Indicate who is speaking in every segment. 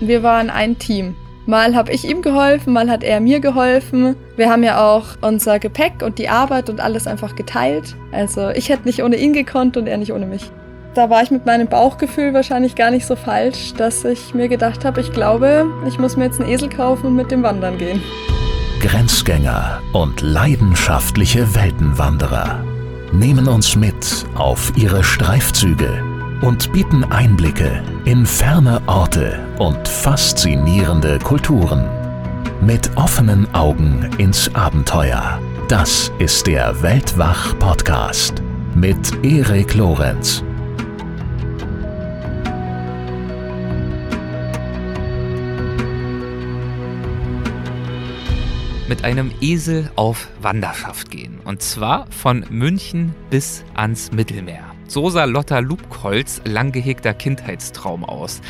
Speaker 1: Wir waren ein Team. Mal habe ich ihm geholfen, mal hat er mir geholfen. Wir haben ja auch unser Gepäck und die Arbeit und alles einfach geteilt. Also ich hätte nicht ohne ihn gekonnt und er nicht ohne mich. Da war ich mit meinem Bauchgefühl wahrscheinlich gar nicht so falsch, dass ich mir gedacht habe, ich glaube, ich muss mir jetzt einen Esel kaufen und mit dem wandern gehen.
Speaker 2: Grenzgänger und leidenschaftliche Weltenwanderer nehmen uns mit auf ihre Streifzüge und bieten Einblicke in ferne Orte und faszinierende Kulturen. Mit offenen Augen ins Abenteuer. Das ist der Weltwach-Podcast mit Erik Lorenz.
Speaker 3: mit einem Esel auf Wanderschaft gehen. Und zwar von München bis ans Mittelmeer. So sah Lotta Lubkolz lang gehegter Kindheitstraum aus.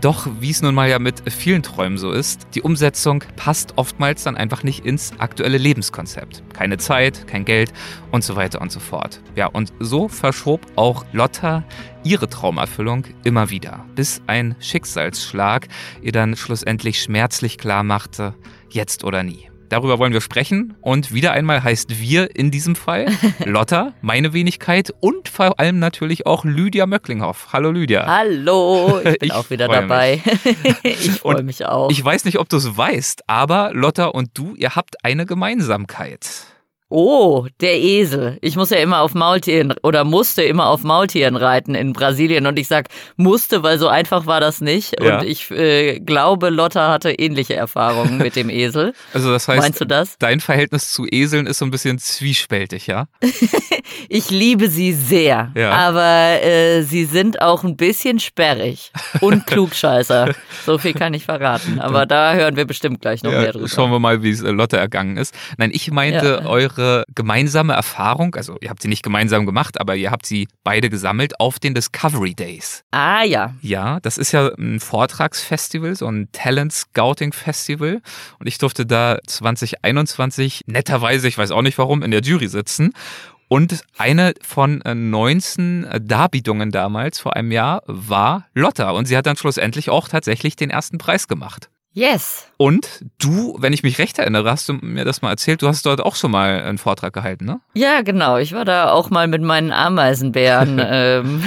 Speaker 3: Doch wie es nun mal ja mit vielen Träumen so ist, die Umsetzung passt oftmals dann einfach nicht ins aktuelle Lebenskonzept. Keine Zeit, kein Geld und so weiter und so fort. Ja, und so verschob auch Lotta ihre Traumerfüllung immer wieder, bis ein Schicksalsschlag ihr dann schlussendlich schmerzlich klar machte, jetzt oder nie. Darüber wollen wir sprechen. Und wieder einmal heißt wir in diesem Fall Lotta, meine Wenigkeit und vor allem natürlich auch Lydia Möcklinghoff. Hallo Lydia.
Speaker 4: Hallo, ich bin ich auch wieder dabei. ich freue mich auch.
Speaker 3: Ich weiß nicht, ob du es weißt, aber Lotta und du, ihr habt eine Gemeinsamkeit.
Speaker 4: Oh, der Esel. Ich muss ja immer auf Maultieren oder musste immer auf Maultieren reiten in Brasilien und ich sag musste, weil so einfach war das nicht ja. und ich äh, glaube, Lotta hatte ähnliche Erfahrungen mit dem Esel.
Speaker 3: Also das heißt, Meinst du das? dein Verhältnis zu Eseln ist so ein bisschen zwiespältig, ja?
Speaker 4: ich liebe sie sehr, ja. aber äh, sie sind auch ein bisschen sperrig und klugscheißer. so viel kann ich verraten, aber da hören wir bestimmt gleich noch ja, mehr drüber.
Speaker 3: Schauen wir mal, wie es äh, Lotta ergangen ist. Nein, ich meinte eure eure gemeinsame Erfahrung, also ihr habt sie nicht gemeinsam gemacht, aber ihr habt sie beide gesammelt auf den Discovery Days.
Speaker 4: Ah ja.
Speaker 3: Ja, das ist ja ein Vortragsfestival, so ein Talent Scouting Festival. Und ich durfte da 2021 netterweise, ich weiß auch nicht warum, in der Jury sitzen. Und eine von 19 äh, Darbietungen damals vor einem Jahr war Lotta. Und sie hat dann schlussendlich auch tatsächlich den ersten Preis gemacht.
Speaker 4: Yes.
Speaker 3: Und du, wenn ich mich recht erinnere, hast du mir das mal erzählt, du hast dort auch schon mal einen Vortrag gehalten, ne?
Speaker 4: Ja, genau. Ich war da auch mal mit meinen Ameisenbären ähm,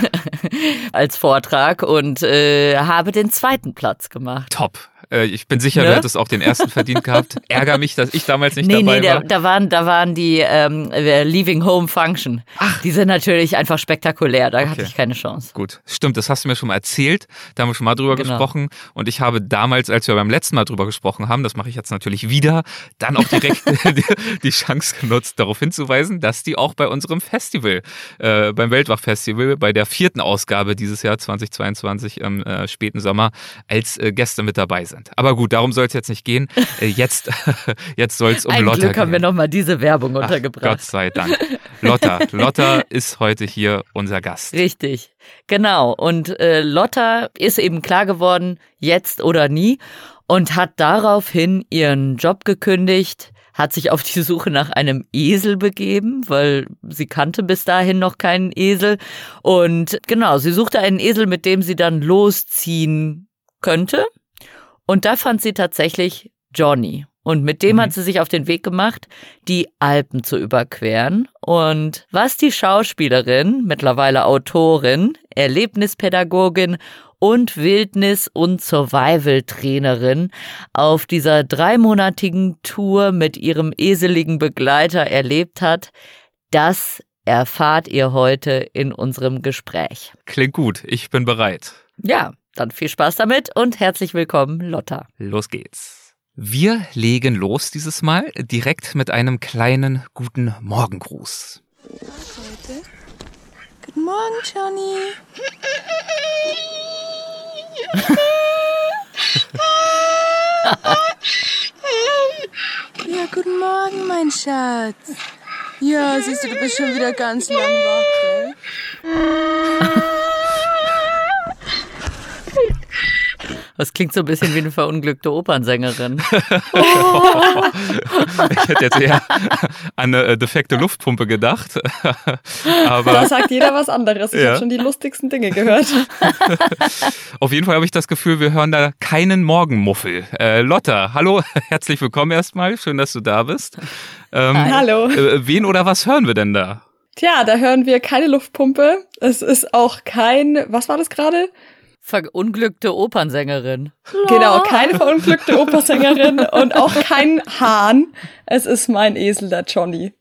Speaker 4: als Vortrag und äh, habe den zweiten Platz gemacht.
Speaker 3: Top. Äh, ich bin sicher, ne? du hättest auch den ersten verdient gehabt. Ärger mich, dass ich damals nicht nee, dabei nee, war.
Speaker 4: Nee, da waren, da waren die ähm, Leaving Home Function. Ach. Die sind natürlich einfach spektakulär. Da okay. hatte ich keine Chance.
Speaker 3: Gut, stimmt. Das hast du mir schon mal erzählt. Da haben wir schon mal drüber genau. gesprochen. Und ich habe damals, als wir beim letzten Mal drüber gesprochen haben, das mache ich jetzt natürlich wieder, dann auch direkt die, die, Chance genutzt, darauf hinzuweisen, dass die auch bei unserem Festival, äh, beim Weltwach-Festival, bei der vierten Ausgabe dieses Jahr 2022 im äh, späten Sommer als äh, Gäste mit dabei sind sind. Aber gut, darum soll es jetzt nicht gehen. Äh, jetzt, jetzt soll es um
Speaker 4: Ein
Speaker 3: Lotta
Speaker 4: Glück
Speaker 3: gehen.
Speaker 4: haben wir nochmal diese Werbung untergebracht. Ach,
Speaker 3: Gott sei Dank. Lotta. Lotta ist heute hier unser Gast.
Speaker 4: Richtig. Genau. Und äh, Lotta ist eben klar geworden, jetzt oder nie, und hat daraufhin ihren Job gekündigt, hat sich auf die Suche nach einem Esel begeben, weil sie kannte bis dahin noch keinen Esel. Und genau, sie suchte einen Esel, mit dem sie dann losziehen könnte. Und da fand sie tatsächlich Johnny. Und mit dem mhm. hat sie sich auf den Weg gemacht, die Alpen zu überqueren. Und was die Schauspielerin, mittlerweile Autorin, Erlebnispädagogin und Wildnis- und Survival-Trainerin auf dieser dreimonatigen Tour mit ihrem eseligen Begleiter erlebt hat, das erfahrt ihr heute in unserem Gespräch.
Speaker 3: Klingt gut, ich bin bereit.
Speaker 4: Ja, dann viel Spaß damit und herzlich willkommen, Lotta.
Speaker 3: Los geht's. Wir legen los dieses Mal direkt mit einem kleinen guten Morgengruß.
Speaker 1: Heute. Guten Morgen, Johnny. ja, guten Morgen, mein Schatz. Ja, siehst du, du bist schon wieder ganz lang wach, gell?
Speaker 4: Das klingt so ein bisschen wie eine verunglückte Opernsängerin.
Speaker 3: ich hätte jetzt eher an eine äh, defekte Luftpumpe gedacht. Aber
Speaker 1: da sagt jeder was anderes. Ich ja. habe schon die lustigsten Dinge gehört.
Speaker 3: Auf jeden Fall habe ich das Gefühl, wir hören da keinen Morgenmuffel. Äh, Lotta, hallo, herzlich willkommen erstmal. Schön, dass du da bist.
Speaker 1: Ähm, hallo.
Speaker 3: Äh, wen oder was hören wir denn da?
Speaker 1: Tja, da hören wir keine Luftpumpe. Es ist auch kein, was war das gerade?
Speaker 4: Verunglückte Opernsängerin.
Speaker 1: Genau, keine verunglückte Opernsängerin und auch kein Hahn. Es ist mein Esel, der Johnny.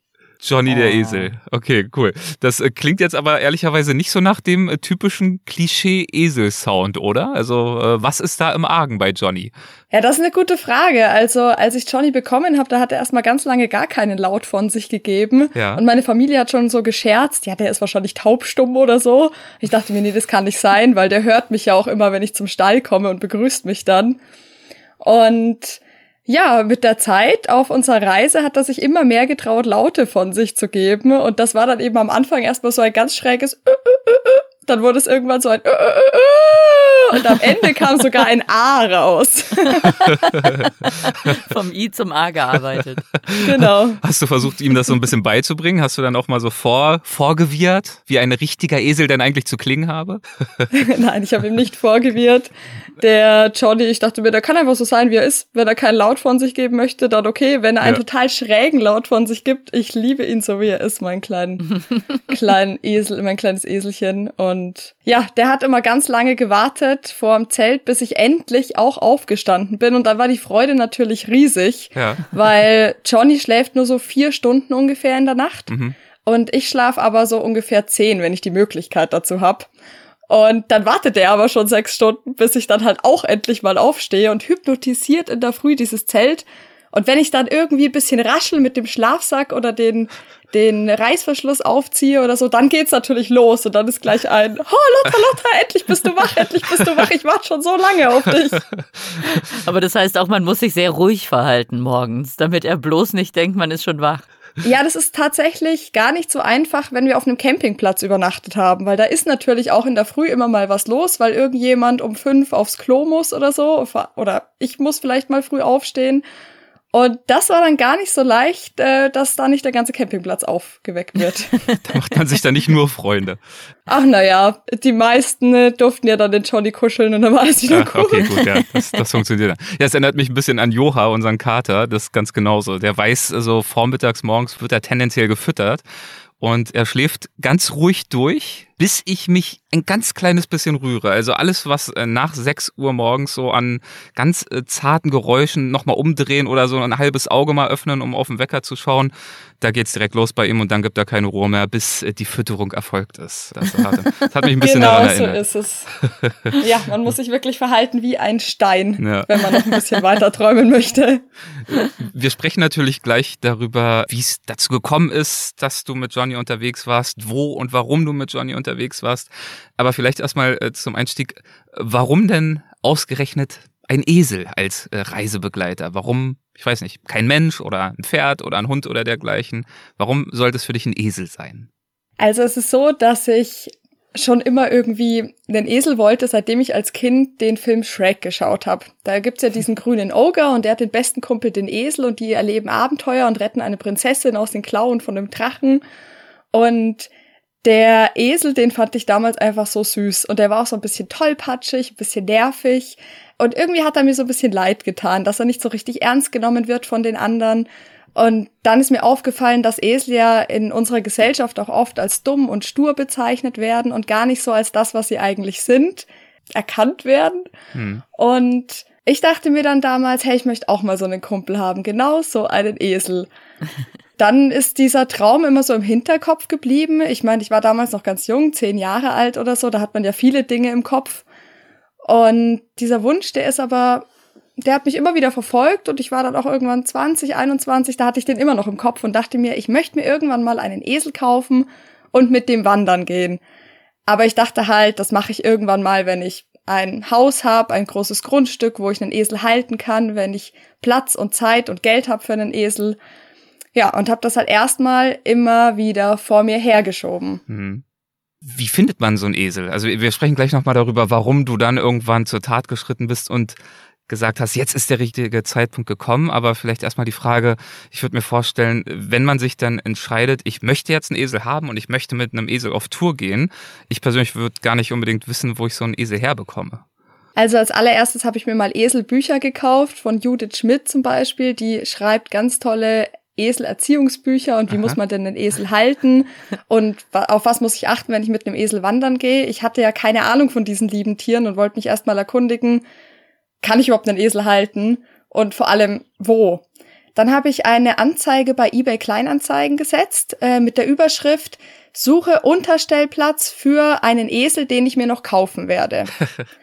Speaker 3: Johnny oh. der Esel. Okay, cool. Das äh, klingt jetzt aber ehrlicherweise nicht so nach dem äh, typischen Klischee-Esel-Sound, oder? Also, äh, was ist da im Argen bei Johnny?
Speaker 1: Ja, das ist eine gute Frage. Also, als ich Johnny bekommen habe, da hat er erstmal ganz lange gar keinen Laut von sich gegeben. Ja. Und meine Familie hat schon so gescherzt, ja, der ist wahrscheinlich taubstumm oder so. Ich dachte mir, nee, das kann nicht sein, weil der hört mich ja auch immer, wenn ich zum Stall komme und begrüßt mich dann. Und ja, mit der Zeit auf unserer Reise hat er sich immer mehr getraut, Laute von sich zu geben. Und das war dann eben am Anfang erstmal so ein ganz schräges äh, äh, äh, dann wurde es irgendwann so ein und am Ende kam sogar ein A raus.
Speaker 4: Vom I zum A gearbeitet.
Speaker 1: Genau.
Speaker 3: Hast du versucht, ihm das so ein bisschen beizubringen? Hast du dann auch mal so vor, vorgewirrt, wie ein richtiger Esel denn eigentlich zu klingen habe?
Speaker 1: Nein, ich habe ihm nicht vorgewirrt. Der Johnny, ich dachte mir, der kann einfach so sein, wie er ist. Wenn er keinen Laut von sich geben möchte, dann okay. Wenn er einen ja. total schrägen Laut von sich gibt, ich liebe ihn so, wie er ist, mein kleinen, kleinen Esel, mein kleines Eselchen. Und und ja, der hat immer ganz lange gewartet vor dem Zelt, bis ich endlich auch aufgestanden bin. Und dann war die Freude natürlich riesig, ja. weil Johnny schläft nur so vier Stunden ungefähr in der Nacht. Mhm. Und ich schlafe aber so ungefähr zehn, wenn ich die Möglichkeit dazu habe. Und dann wartet er aber schon sechs Stunden, bis ich dann halt auch endlich mal aufstehe und hypnotisiert in der Früh dieses Zelt. Und wenn ich dann irgendwie ein bisschen raschel mit dem Schlafsack oder den den Reißverschluss aufziehe oder so, dann geht's natürlich los und dann ist gleich ein, oh Lotta, Lotta, endlich bist du wach, endlich bist du wach, ich warte schon so lange auf dich.
Speaker 4: Aber das heißt auch, man muss sich sehr ruhig verhalten morgens, damit er bloß nicht denkt, man ist schon wach.
Speaker 1: Ja, das ist tatsächlich gar nicht so einfach, wenn wir auf einem Campingplatz übernachtet haben, weil da ist natürlich auch in der Früh immer mal was los, weil irgendjemand um fünf aufs Klo muss oder so, oder ich muss vielleicht mal früh aufstehen. Und das war dann gar nicht so leicht, äh, dass da nicht der ganze Campingplatz aufgeweckt wird.
Speaker 3: da macht man sich da nicht nur Freunde.
Speaker 1: Ach naja, die meisten äh, durften ja dann den Johnny kuscheln und dann war alles wieder
Speaker 3: Ach,
Speaker 1: gut.
Speaker 3: Okay, gut, ja, das, das funktioniert dann. Ja, es erinnert mich ein bisschen an Joha, unseren Kater, das ist ganz genauso. Der weiß, so also vormittags, morgens wird er tendenziell gefüttert und er schläft ganz ruhig durch, bis ich mich ein ganz kleines bisschen rühre. Also alles, was äh, nach 6 Uhr morgens so an ganz äh, zarten Geräuschen nochmal umdrehen oder so ein halbes Auge mal öffnen, um auf den Wecker zu schauen, da geht's direkt los bei ihm und dann gibt er keine Ruhe mehr, bis äh, die Fütterung erfolgt ist. Das hat, das hat mich ein bisschen
Speaker 1: genau
Speaker 3: daran erinnert.
Speaker 1: so ist es. Ja, man muss sich wirklich verhalten wie ein Stein, ja. wenn man noch ein bisschen weiter träumen möchte.
Speaker 3: Wir sprechen natürlich gleich darüber, wie es dazu gekommen ist, dass du mit Johnny unterwegs warst, wo und warum du mit Johnny unterwegs warst. Aber vielleicht erstmal äh, zum Einstieg, warum denn ausgerechnet ein Esel als äh, Reisebegleiter? Warum, ich weiß nicht, kein Mensch oder ein Pferd oder ein Hund oder dergleichen? Warum sollte es für dich ein Esel sein?
Speaker 1: Also es ist so, dass ich schon immer irgendwie einen Esel wollte, seitdem ich als Kind den Film Shrek geschaut habe. Da gibt's ja diesen grünen Ogre und der hat den besten Kumpel, den Esel, und die erleben Abenteuer und retten eine Prinzessin aus den Klauen von einem Drachen. Und der Esel, den fand ich damals einfach so süß. Und der war auch so ein bisschen tollpatschig, ein bisschen nervig. Und irgendwie hat er mir so ein bisschen leid getan, dass er nicht so richtig ernst genommen wird von den anderen. Und dann ist mir aufgefallen, dass Esel ja in unserer Gesellschaft auch oft als dumm und stur bezeichnet werden und gar nicht so als das, was sie eigentlich sind, erkannt werden. Hm. Und ich dachte mir dann damals, hey, ich möchte auch mal so einen Kumpel haben, genau so einen Esel. dann ist dieser Traum immer so im Hinterkopf geblieben. Ich meine, ich war damals noch ganz jung, zehn Jahre alt oder so, da hat man ja viele Dinge im Kopf. Und dieser Wunsch, der ist aber der hat mich immer wieder verfolgt und ich war dann auch irgendwann 20, 21, da hatte ich den immer noch im Kopf und dachte mir, ich möchte mir irgendwann mal einen Esel kaufen und mit dem wandern gehen. Aber ich dachte halt, das mache ich irgendwann mal, wenn ich ein Haus habe, ein großes Grundstück, wo ich einen Esel halten kann, wenn ich Platz und Zeit und Geld habe für einen Esel. Ja, und habe das halt erstmal immer wieder vor mir hergeschoben. Mhm.
Speaker 3: Wie findet man so einen Esel? Also wir sprechen gleich nochmal darüber, warum du dann irgendwann zur Tat geschritten bist und gesagt hast, jetzt ist der richtige Zeitpunkt gekommen, aber vielleicht erstmal die Frage, ich würde mir vorstellen, wenn man sich dann entscheidet, ich möchte jetzt einen Esel haben und ich möchte mit einem Esel auf Tour gehen, ich persönlich würde gar nicht unbedingt wissen, wo ich so einen Esel herbekomme.
Speaker 1: Also als allererstes habe ich mir mal Eselbücher gekauft von Judith Schmidt zum Beispiel. Die schreibt ganz tolle Eselerziehungsbücher und wie Aha. muss man denn einen Esel halten und auf was muss ich achten, wenn ich mit einem Esel wandern gehe. Ich hatte ja keine Ahnung von diesen lieben Tieren und wollte mich erstmal erkundigen, kann ich überhaupt einen Esel halten und vor allem wo. Dann habe ich eine Anzeige bei eBay Kleinanzeigen gesetzt äh, mit der Überschrift Suche Unterstellplatz für einen Esel, den ich mir noch kaufen werde.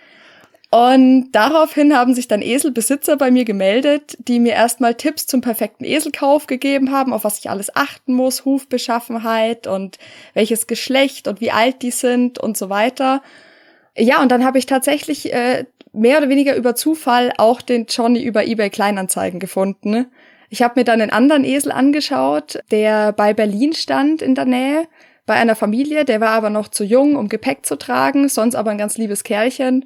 Speaker 1: Und daraufhin haben sich dann Eselbesitzer bei mir gemeldet, die mir erstmal Tipps zum perfekten Eselkauf gegeben haben, auf was ich alles achten muss, Hufbeschaffenheit und welches Geschlecht und wie alt die sind und so weiter. Ja, und dann habe ich tatsächlich äh, mehr oder weniger über Zufall auch den Johnny über eBay Kleinanzeigen gefunden. Ich habe mir dann einen anderen Esel angeschaut, der bei Berlin stand in der Nähe, bei einer Familie, der war aber noch zu jung, um Gepäck zu tragen, sonst aber ein ganz liebes Kerlchen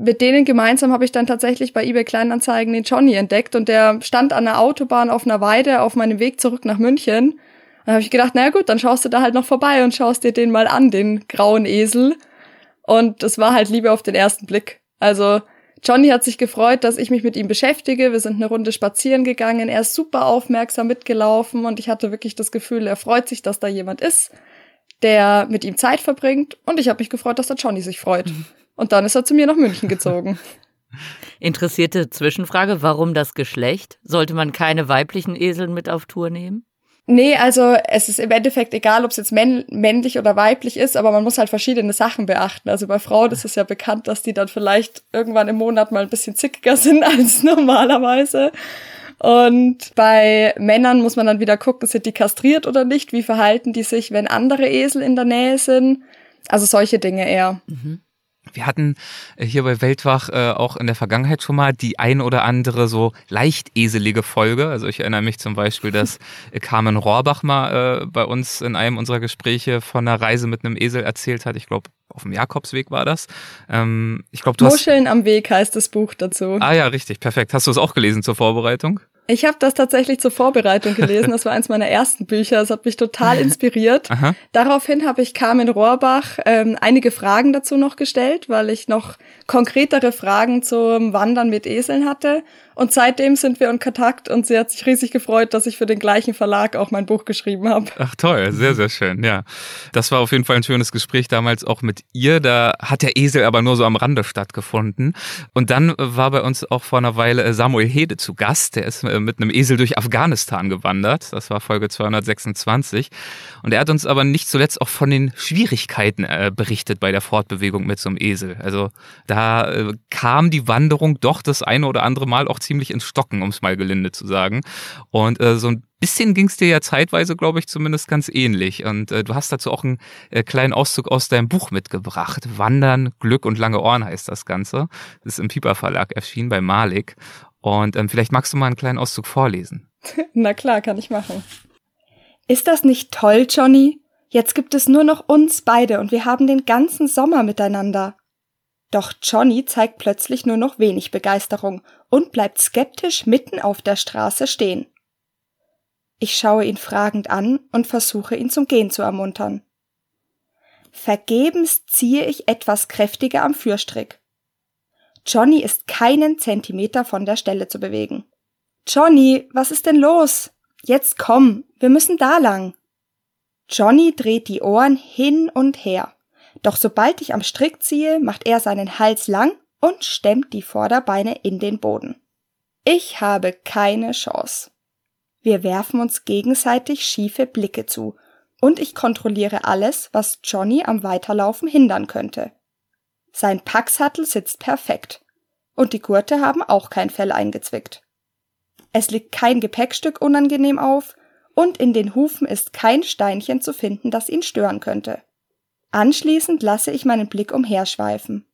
Speaker 1: mit denen gemeinsam habe ich dann tatsächlich bei eBay Kleinanzeigen den Johnny entdeckt und der stand an der Autobahn auf einer Weide auf meinem Weg zurück nach München. Dann habe ich gedacht, na gut, dann schaust du da halt noch vorbei und schaust dir den mal an, den grauen Esel. Und es war halt Liebe auf den ersten Blick. Also Johnny hat sich gefreut, dass ich mich mit ihm beschäftige. Wir sind eine Runde spazieren gegangen. Er ist super aufmerksam mitgelaufen und ich hatte wirklich das Gefühl, er freut sich, dass da jemand ist, der mit ihm Zeit verbringt. Und ich habe mich gefreut, dass der Johnny sich freut. Und dann ist er zu mir nach München gezogen.
Speaker 4: Interessierte Zwischenfrage, warum das Geschlecht? Sollte man keine weiblichen Esel mit auf Tour nehmen?
Speaker 1: Nee, also es ist im Endeffekt egal, ob es jetzt männ männlich oder weiblich ist, aber man muss halt verschiedene Sachen beachten. Also bei Frauen ist es ja bekannt, dass die dann vielleicht irgendwann im Monat mal ein bisschen zickiger sind als normalerweise. Und bei Männern muss man dann wieder gucken, sind die kastriert oder nicht? Wie verhalten die sich, wenn andere Esel in der Nähe sind? Also solche Dinge eher. Mhm.
Speaker 3: Wir hatten äh, hier bei Weltwach äh, auch in der Vergangenheit schon mal die ein oder andere so leicht eselige Folge. Also ich erinnere mich zum Beispiel, dass äh, Carmen Rohrbach mal äh, bei uns in einem unserer Gespräche von einer Reise mit einem Esel erzählt hat. Ich glaube, auf dem Jakobsweg war das. Ähm, ich glaube, du
Speaker 1: Muscheln hast... am Weg heißt das Buch dazu.
Speaker 3: Ah ja, richtig, perfekt. Hast du es auch gelesen zur Vorbereitung?
Speaker 1: Ich habe das tatsächlich zur Vorbereitung gelesen. Das war eins meiner ersten Bücher. Das hat mich total inspiriert. Aha. Daraufhin habe ich Carmen Rohrbach ähm, einige Fragen dazu noch gestellt, weil ich noch konkretere Fragen zum Wandern mit Eseln hatte. Und seitdem sind wir in Kontakt und sie hat sich riesig gefreut, dass ich für den gleichen Verlag auch mein Buch geschrieben habe.
Speaker 3: Ach toll, sehr, sehr schön, ja. Das war auf jeden Fall ein schönes Gespräch damals auch mit ihr. Da hat der Esel aber nur so am Rande stattgefunden. Und dann war bei uns auch vor einer Weile äh, Samuel Hede zu Gast. Der ist äh, mit einem Esel durch Afghanistan gewandert. Das war Folge 226. Und er hat uns aber nicht zuletzt auch von den Schwierigkeiten äh, berichtet bei der Fortbewegung mit so einem Esel. Also da kam die Wanderung doch das eine oder andere Mal auch ziemlich ins Stocken, um es mal gelinde zu sagen. Und äh, so ein bisschen ging es dir ja zeitweise, glaube ich, zumindest ganz ähnlich. Und äh, du hast dazu auch einen äh, kleinen Auszug aus deinem Buch mitgebracht. Wandern, Glück und lange Ohren heißt das Ganze. Das ist im Piper Verlag erschienen bei Malik. Und ähm, vielleicht magst du mal einen kleinen Auszug vorlesen.
Speaker 1: Na klar, kann ich machen. Ist das nicht toll, Johnny? Jetzt gibt es nur noch uns beide und wir haben den ganzen Sommer miteinander. Doch Johnny zeigt plötzlich nur noch wenig Begeisterung und bleibt skeptisch mitten auf der Straße stehen. Ich schaue ihn fragend an und versuche ihn zum Gehen zu ermuntern. Vergebens ziehe ich etwas kräftiger am Führstrick. Johnny ist keinen Zentimeter von der Stelle zu bewegen. Johnny, was ist denn los? Jetzt komm, wir müssen da lang. Johnny dreht die Ohren hin und her. Doch sobald ich am Strick ziehe, macht er seinen Hals lang und stemmt die Vorderbeine in den Boden. Ich habe keine Chance. Wir werfen uns gegenseitig schiefe Blicke zu, und ich kontrolliere alles, was Johnny am Weiterlaufen hindern könnte. Sein Packsattel sitzt perfekt, und die Gurte haben auch kein Fell eingezwickt. Es liegt kein Gepäckstück unangenehm auf, und in den Hufen ist kein Steinchen zu finden, das ihn stören könnte. Anschließend lasse ich meinen Blick umherschweifen.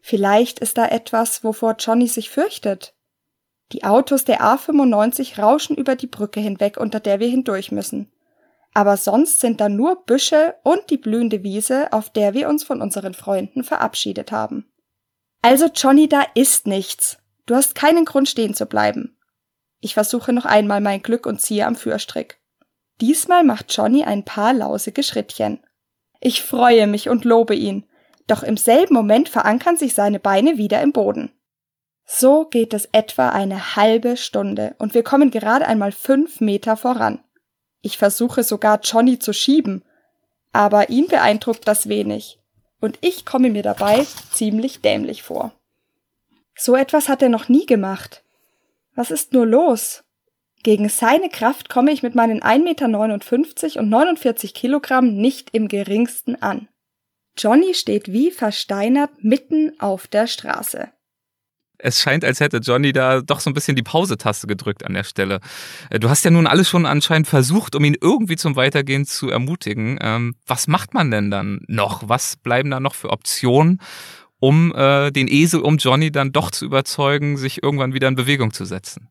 Speaker 1: Vielleicht ist da etwas, wovor Johnny sich fürchtet. Die Autos der A95 rauschen über die Brücke hinweg, unter der wir hindurch müssen. aber sonst sind da nur Büsche und die blühende Wiese, auf der wir uns von unseren Freunden verabschiedet haben. Also Johnny, da ist nichts. Du hast keinen Grund stehen zu bleiben. Ich versuche noch einmal mein Glück und ziehe am Führstrick. Diesmal macht Johnny ein paar lausige Schrittchen. Ich freue mich und lobe ihn, doch im selben Moment verankern sich seine Beine wieder im Boden. So geht es etwa eine halbe Stunde und wir kommen gerade einmal fünf Meter voran. Ich versuche sogar Johnny zu schieben, aber ihn beeindruckt das wenig und ich komme mir dabei ziemlich dämlich vor. So etwas hat er noch nie gemacht. Was ist nur los? Gegen seine Kraft komme ich mit meinen 1,59 Meter und 49 Kilogramm nicht im geringsten an. Johnny steht wie versteinert mitten auf der Straße.
Speaker 3: Es scheint, als hätte Johnny da doch so ein bisschen die Pause-Taste gedrückt an der Stelle. Äh, du hast ja nun alles schon anscheinend versucht, um ihn irgendwie zum Weitergehen zu ermutigen. Ähm, was macht man denn dann noch? Was bleiben da noch für Optionen, um äh, den Esel um Johnny dann doch zu überzeugen, sich irgendwann wieder in Bewegung zu setzen?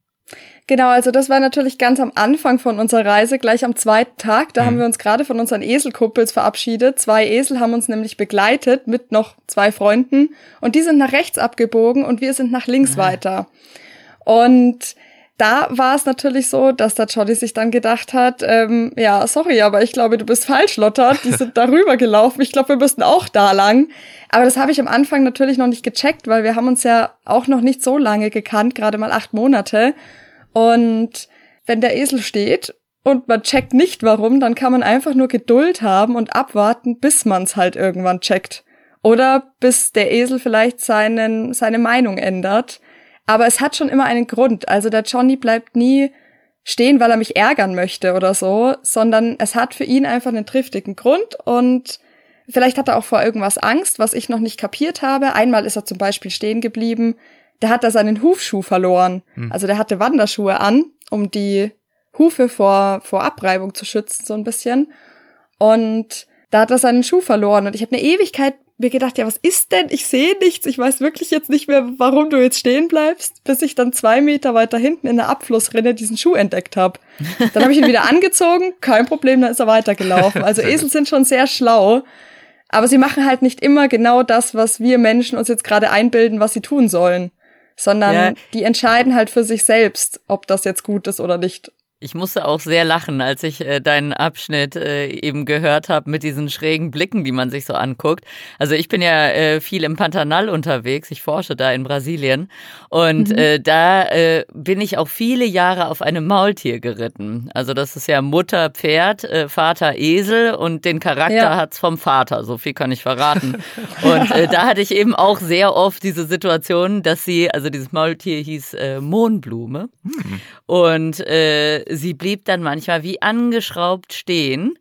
Speaker 1: Genau, also das war natürlich ganz am Anfang von unserer Reise, gleich am zweiten Tag. Da mhm. haben wir uns gerade von unseren Eselkuppels verabschiedet. Zwei Esel haben uns nämlich begleitet mit noch zwei Freunden und die sind nach rechts abgebogen und wir sind nach links ja. weiter. Und da war es natürlich so, dass der Johnny sich dann gedacht hat, ähm, ja, sorry, aber ich glaube, du bist falsch, Lotta. Die sind darüber gelaufen. Ich glaube, wir müssten auch da lang. Aber das habe ich am Anfang natürlich noch nicht gecheckt, weil wir haben uns ja auch noch nicht so lange gekannt, gerade mal acht Monate. Und wenn der Esel steht und man checkt nicht warum, dann kann man einfach nur Geduld haben und abwarten, bis man es halt irgendwann checkt. Oder bis der Esel vielleicht seinen, seine Meinung ändert. Aber es hat schon immer einen Grund. Also der Johnny bleibt nie stehen, weil er mich ärgern möchte oder so, sondern es hat für ihn einfach einen triftigen Grund und vielleicht hat er auch vor irgendwas Angst, was ich noch nicht kapiert habe. Einmal ist er zum Beispiel stehen geblieben, der hat da seinen Hufschuh verloren. Hm. Also der hatte Wanderschuhe an, um die Hufe vor, vor Abreibung zu schützen, so ein bisschen. Und da hat er seinen Schuh verloren. Und ich habe eine Ewigkeit mir gedacht, ja, was ist denn? Ich sehe nichts. Ich weiß wirklich jetzt nicht mehr, warum du jetzt stehen bleibst, bis ich dann zwei Meter weiter hinten in der Abflussrinne diesen Schuh entdeckt habe. Dann habe ich ihn wieder angezogen, kein Problem, dann ist er weitergelaufen. Also Esel sind schon sehr schlau. Aber sie machen halt nicht immer genau das, was wir Menschen uns jetzt gerade einbilden, was sie tun sollen sondern ja. die entscheiden halt für sich selbst, ob das jetzt gut ist oder nicht.
Speaker 4: Ich musste auch sehr lachen, als ich äh, deinen Abschnitt äh, eben gehört habe mit diesen schrägen Blicken, die man sich so anguckt. Also ich bin ja äh, viel im Pantanal unterwegs, ich forsche da in Brasilien und mhm. äh, da äh, bin ich auch viele Jahre auf einem Maultier geritten. Also das ist ja Mutter Pferd, äh, Vater Esel und den Charakter ja. hat's vom Vater, so viel kann ich verraten. und da hatte ich eben auch sehr oft diese Situation, dass sie, also dieses Maultier hieß Mohnblume mhm. und sie blieb dann manchmal wie angeschraubt stehen.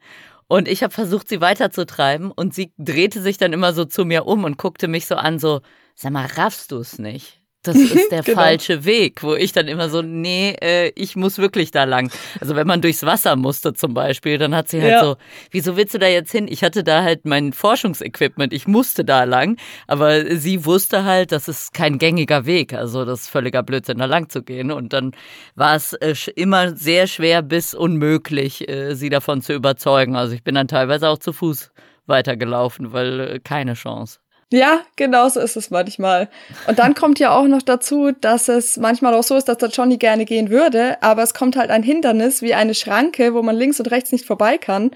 Speaker 4: Und ich habe versucht, sie weiterzutreiben. Und sie drehte sich dann immer so zu mir um und guckte mich so an, so, sag mal, raffst du es nicht? Das ist der genau. falsche Weg, wo ich dann immer so, nee, äh, ich muss wirklich da lang. Also wenn man durchs Wasser musste zum Beispiel, dann hat sie halt ja. so, wieso willst du da jetzt hin? Ich hatte da halt mein Forschungsequipment, ich musste da lang, aber sie wusste halt, das ist kein gängiger Weg, also das ist völliger Blödsinn, da lang zu gehen. Und dann war es äh, immer sehr schwer bis unmöglich, äh, sie davon zu überzeugen. Also ich bin dann teilweise auch zu Fuß weitergelaufen, weil äh, keine Chance.
Speaker 1: Ja, genau so ist es manchmal. Und dann kommt ja auch noch dazu, dass es manchmal auch so ist, dass der Johnny gerne gehen würde, aber es kommt halt ein Hindernis wie eine Schranke, wo man links und rechts nicht vorbei kann.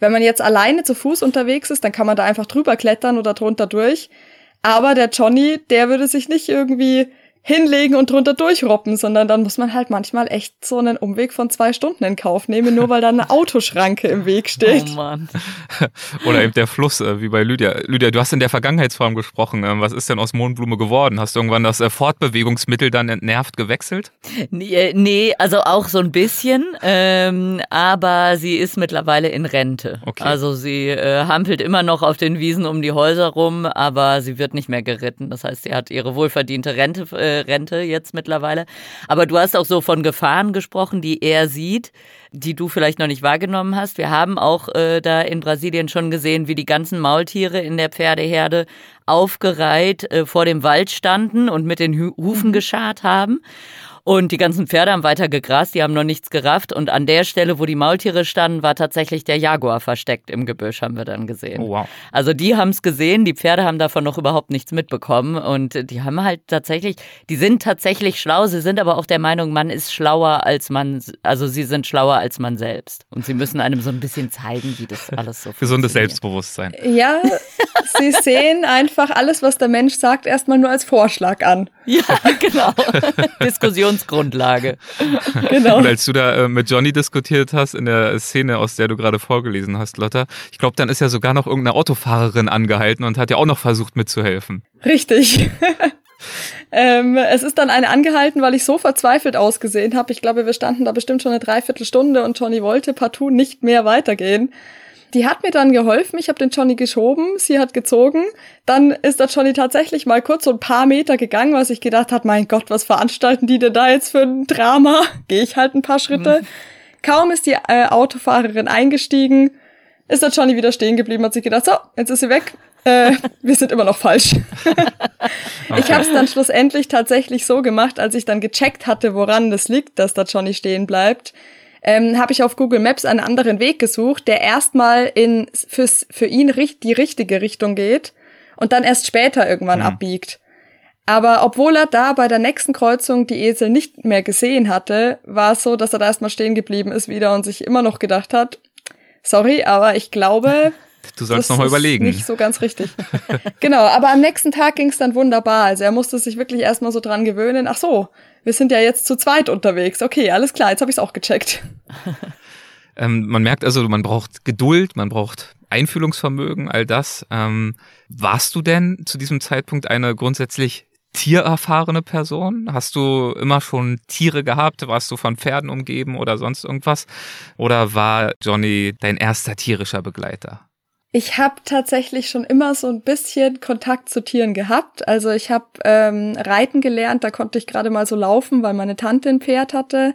Speaker 1: Wenn man jetzt alleine zu Fuß unterwegs ist, dann kann man da einfach drüber klettern oder drunter durch. Aber der Johnny, der würde sich nicht irgendwie hinlegen und drunter durchroppen, sondern dann muss man halt manchmal echt so einen Umweg von zwei Stunden in Kauf nehmen, nur weil da eine Autoschranke im Weg steht.
Speaker 3: Oh Mann. Oder eben der Fluss, äh, wie bei Lydia. Lydia, du hast in der Vergangenheitsform gesprochen. Ähm, was ist denn aus Mohnblume geworden? Hast du irgendwann das äh, Fortbewegungsmittel dann entnervt gewechselt?
Speaker 4: Nee, äh, nee also auch so ein bisschen, ähm, aber sie ist mittlerweile in Rente. Okay. Also sie äh, hampelt immer noch auf den Wiesen um die Häuser rum, aber sie wird nicht mehr geritten. Das heißt, sie hat ihre wohlverdiente Rente äh, Rente jetzt mittlerweile. Aber du hast auch so von Gefahren gesprochen, die er sieht, die du vielleicht noch nicht wahrgenommen hast. Wir haben auch äh, da in Brasilien schon gesehen, wie die ganzen Maultiere in der Pferdeherde aufgereiht äh, vor dem Wald standen und mit den Hufen mhm. geschart haben. Und die ganzen Pferde haben weiter gegrast, die haben noch nichts gerafft. Und an der Stelle, wo die Maultiere standen, war tatsächlich der Jaguar versteckt im Gebüsch, haben wir dann gesehen.
Speaker 3: Oh, wow.
Speaker 4: Also die haben es gesehen, die Pferde haben davon noch überhaupt nichts mitbekommen. Und die haben halt tatsächlich, die sind tatsächlich schlau, sie sind aber auch der Meinung, man ist schlauer als man, also sie sind schlauer als man selbst. Und sie müssen einem so ein bisschen zeigen, wie das alles so
Speaker 3: Gesundes Selbstbewusstsein.
Speaker 1: Ja, sie sehen einfach alles, was der Mensch sagt, erstmal nur als Vorschlag an.
Speaker 4: Ja, genau. Diskussionsgrundlage.
Speaker 3: Genau. Und als du da äh, mit Johnny diskutiert hast in der Szene, aus der du gerade vorgelesen hast, Lotta, ich glaube, dann ist ja sogar noch irgendeine Autofahrerin angehalten und hat ja auch noch versucht mitzuhelfen.
Speaker 1: Richtig. ähm, es ist dann eine angehalten, weil ich so verzweifelt ausgesehen habe. Ich glaube, wir standen da bestimmt schon eine Dreiviertelstunde und Johnny wollte partout nicht mehr weitergehen. Die hat mir dann geholfen, ich habe den Johnny geschoben, sie hat gezogen. Dann ist der Johnny tatsächlich mal kurz so ein paar Meter gegangen, was ich gedacht hat, mein Gott, was veranstalten die denn da jetzt für ein Drama? Gehe ich halt ein paar Schritte. Mhm. Kaum ist die äh, Autofahrerin eingestiegen, ist der Johnny wieder stehen geblieben, hat sich gedacht, so, jetzt ist sie weg. Äh, wir sind immer noch falsch. Ich habe es dann schlussendlich tatsächlich so gemacht, als ich dann gecheckt hatte, woran das liegt, dass der Johnny stehen bleibt ähm, habe ich auf Google Maps einen anderen Weg gesucht, der erstmal in fürs, für ihn die richtige Richtung geht und dann erst später irgendwann mhm. abbiegt. Aber obwohl er da bei der nächsten Kreuzung die Esel nicht mehr gesehen hatte, war es so, dass er da erstmal stehen geblieben ist wieder und sich immer noch gedacht hat, sorry, aber ich glaube,
Speaker 3: Du sollst nochmal überlegen.
Speaker 1: Nicht so ganz richtig. genau, aber am nächsten Tag ging es dann wunderbar. Also er musste sich wirklich erstmal so dran gewöhnen. Ach so, wir sind ja jetzt zu zweit unterwegs. Okay, alles klar, jetzt habe ich es auch gecheckt.
Speaker 3: ähm, man merkt also, man braucht Geduld, man braucht Einfühlungsvermögen, all das. Ähm, warst du denn zu diesem Zeitpunkt eine grundsätzlich tiererfahrene Person? Hast du immer schon Tiere gehabt? Warst du von Pferden umgeben oder sonst irgendwas? Oder war Johnny dein erster tierischer Begleiter?
Speaker 1: Ich habe tatsächlich schon immer so ein bisschen Kontakt zu Tieren gehabt. Also ich habe ähm, Reiten gelernt, da konnte ich gerade mal so laufen, weil meine Tante ein Pferd hatte.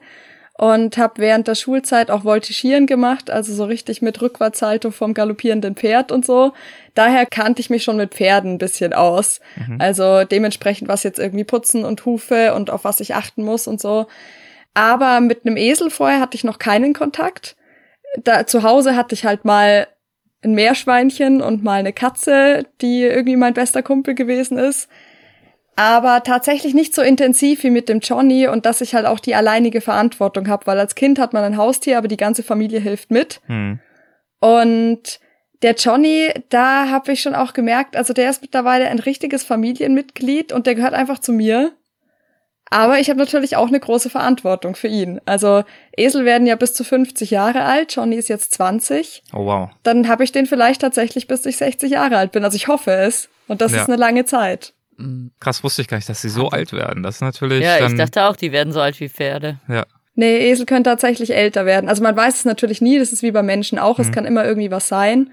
Speaker 1: Und habe während der Schulzeit auch Voltigieren gemacht, also so richtig mit Rückwärtshaltung vom galoppierenden Pferd und so. Daher kannte ich mich schon mit Pferden ein bisschen aus. Mhm. Also dementsprechend, was jetzt irgendwie putzen und Hufe und auf was ich achten muss und so. Aber mit einem Esel vorher hatte ich noch keinen Kontakt. Da, zu Hause hatte ich halt mal ein Meerschweinchen und mal eine Katze, die irgendwie mein bester Kumpel gewesen ist. Aber tatsächlich nicht so intensiv wie mit dem Johnny und dass ich halt auch die alleinige Verantwortung habe, weil als Kind hat man ein Haustier, aber die ganze Familie hilft mit. Hm. Und der Johnny, da habe ich schon auch gemerkt, also der ist mittlerweile ein richtiges Familienmitglied und der gehört einfach zu mir. Aber ich habe natürlich auch eine große Verantwortung für ihn. Also Esel werden ja bis zu 50 Jahre alt, Johnny ist jetzt 20.
Speaker 3: Oh wow.
Speaker 1: Dann habe ich den vielleicht tatsächlich bis ich 60 Jahre alt bin. Also ich hoffe es. Und das ja. ist eine lange Zeit.
Speaker 3: Mhm. Krass wusste ich gar nicht, dass sie so alt werden. Das ist natürlich.
Speaker 4: Ja, ich dachte auch, die werden so alt wie Pferde.
Speaker 3: Ja.
Speaker 1: Nee, Esel können tatsächlich älter werden. Also man weiß es natürlich nie, das ist wie bei Menschen auch, es mhm. kann immer irgendwie was sein.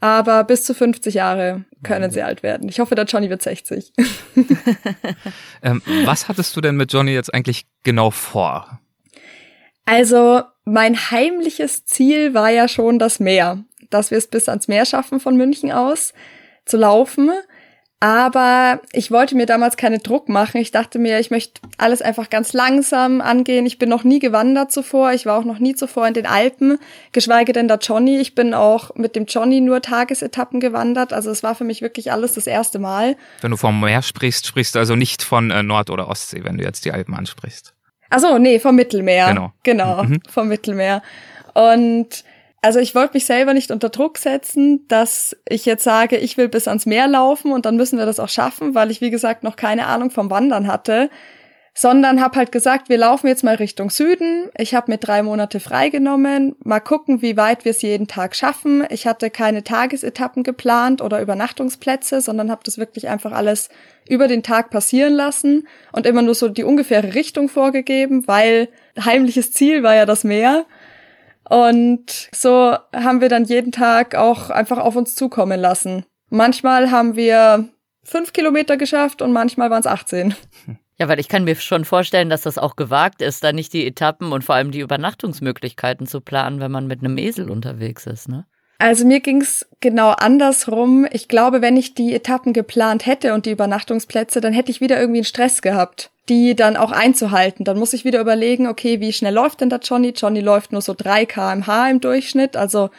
Speaker 1: Aber bis zu 50 Jahre können sie alt werden. Ich hoffe, der Johnny wird 60.
Speaker 3: ähm, was hattest du denn mit Johnny jetzt eigentlich genau vor?
Speaker 1: Also, mein heimliches Ziel war ja schon das Meer. Dass wir es bis ans Meer schaffen von München aus zu laufen. Aber ich wollte mir damals keinen Druck machen. Ich dachte mir, ich möchte alles einfach ganz langsam angehen. Ich bin noch nie gewandert zuvor. Ich war auch noch nie zuvor in den Alpen, geschweige denn der Johnny. Ich bin auch mit dem Johnny nur Tagesetappen gewandert. Also es war für mich wirklich alles das erste Mal.
Speaker 3: Wenn du vom Meer sprichst, sprichst du also nicht von äh, Nord- oder Ostsee, wenn du jetzt die Alpen ansprichst.
Speaker 1: Ach so, nee, vom Mittelmeer. Genau. Genau, mhm. vom Mittelmeer. Und also ich wollte mich selber nicht unter Druck setzen, dass ich jetzt sage, ich will bis ans Meer laufen und dann müssen wir das auch schaffen, weil ich wie gesagt noch keine Ahnung vom Wandern hatte, sondern habe halt gesagt, wir laufen jetzt mal Richtung Süden. Ich habe mir drei Monate freigenommen, mal gucken, wie weit wir es jeden Tag schaffen. Ich hatte keine Tagesetappen geplant oder Übernachtungsplätze, sondern habe das wirklich einfach alles über den Tag passieren lassen und immer nur so die ungefähre Richtung vorgegeben, weil heimliches Ziel war ja das Meer. Und so haben wir dann jeden Tag auch einfach auf uns zukommen lassen. Manchmal haben wir fünf Kilometer geschafft und manchmal waren es 18.
Speaker 4: Ja, weil ich kann mir schon vorstellen, dass das auch gewagt ist, da nicht die Etappen und vor allem die Übernachtungsmöglichkeiten zu planen, wenn man mit einem Esel unterwegs ist, ne?
Speaker 1: Also mir ging's genau andersrum. Ich glaube, wenn ich die Etappen geplant hätte und die Übernachtungsplätze, dann hätte ich wieder irgendwie einen Stress gehabt, die dann auch einzuhalten. Dann muss ich wieder überlegen, okay, wie schnell läuft denn der Johnny? Johnny läuft nur so drei kmh im Durchschnitt, also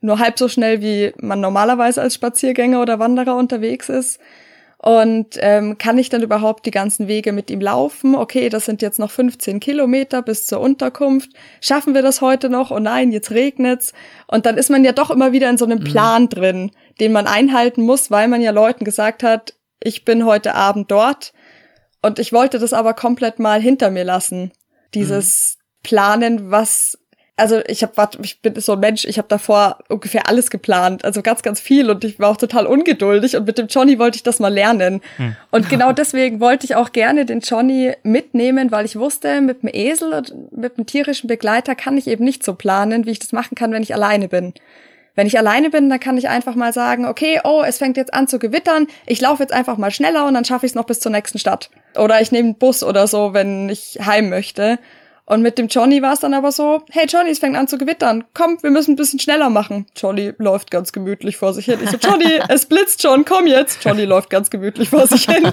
Speaker 1: nur halb so schnell, wie man normalerweise als Spaziergänger oder Wanderer unterwegs ist. Und ähm, kann ich dann überhaupt die ganzen Wege mit ihm laufen? Okay, das sind jetzt noch 15 Kilometer bis zur Unterkunft. Schaffen wir das heute noch? Oh nein, jetzt regnet's. Und dann ist man ja doch immer wieder in so einem mhm. Plan mhm. drin, den man einhalten muss, weil man ja Leuten gesagt hat, ich bin heute Abend dort. Und ich wollte das aber komplett mal hinter mir lassen. Dieses mhm. Planen, was also ich habe ich bin so ein Mensch, ich habe davor ungefähr alles geplant, also ganz ganz viel und ich war auch total ungeduldig und mit dem Johnny wollte ich das mal lernen. Hm. Und genau deswegen wollte ich auch gerne den Johnny mitnehmen, weil ich wusste, mit dem Esel und mit dem tierischen Begleiter kann ich eben nicht so planen, wie ich das machen kann, wenn ich alleine bin. Wenn ich alleine bin, dann kann ich einfach mal sagen, okay, oh, es fängt jetzt an zu gewittern, ich laufe jetzt einfach mal schneller und dann schaffe ich es noch bis zur nächsten Stadt. Oder ich nehme einen Bus oder so, wenn ich heim möchte. Und mit dem Johnny war es dann aber so, hey Johnny, es fängt an zu gewittern. Komm, wir müssen ein bisschen schneller machen. Johnny läuft ganz gemütlich vor sich hin. Ich so, Johnny, es blitzt schon, komm jetzt. Johnny läuft ganz gemütlich vor sich hin.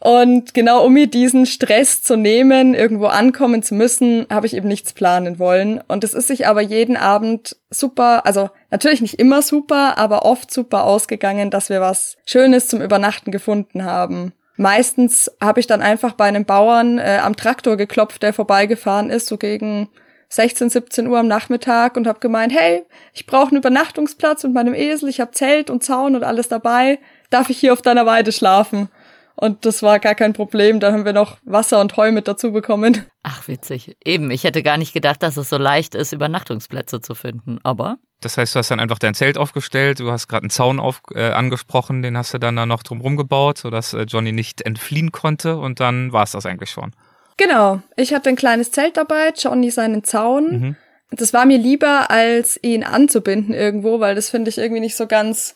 Speaker 1: Und genau um mir diesen Stress zu nehmen, irgendwo ankommen zu müssen, habe ich eben nichts planen wollen. Und es ist sich aber jeden Abend super, also natürlich nicht immer super, aber oft super ausgegangen, dass wir was Schönes zum Übernachten gefunden haben. Meistens habe ich dann einfach bei einem Bauern äh, am Traktor geklopft, der vorbeigefahren ist, so gegen 16, 17 Uhr am Nachmittag und habe gemeint, hey, ich brauche einen Übernachtungsplatz mit meinem Esel, ich habe Zelt und Zaun und alles dabei, darf ich hier auf deiner Weide schlafen? Und das war gar kein Problem. Dann haben wir noch Wasser und Heu mit dazu bekommen.
Speaker 4: Ach, witzig. Eben, ich hätte gar nicht gedacht, dass es so leicht ist, Übernachtungsplätze zu finden. Aber.
Speaker 3: Das heißt, du hast dann einfach dein Zelt aufgestellt, du hast gerade einen Zaun auf, äh, angesprochen, den hast du dann da noch drumherum gebaut, sodass äh, Johnny nicht entfliehen konnte und dann war es das eigentlich schon.
Speaker 1: Genau. Ich hatte ein kleines Zelt dabei, Johnny seinen Zaun. Mhm. Das war mir lieber, als ihn anzubinden irgendwo, weil das finde ich irgendwie nicht so ganz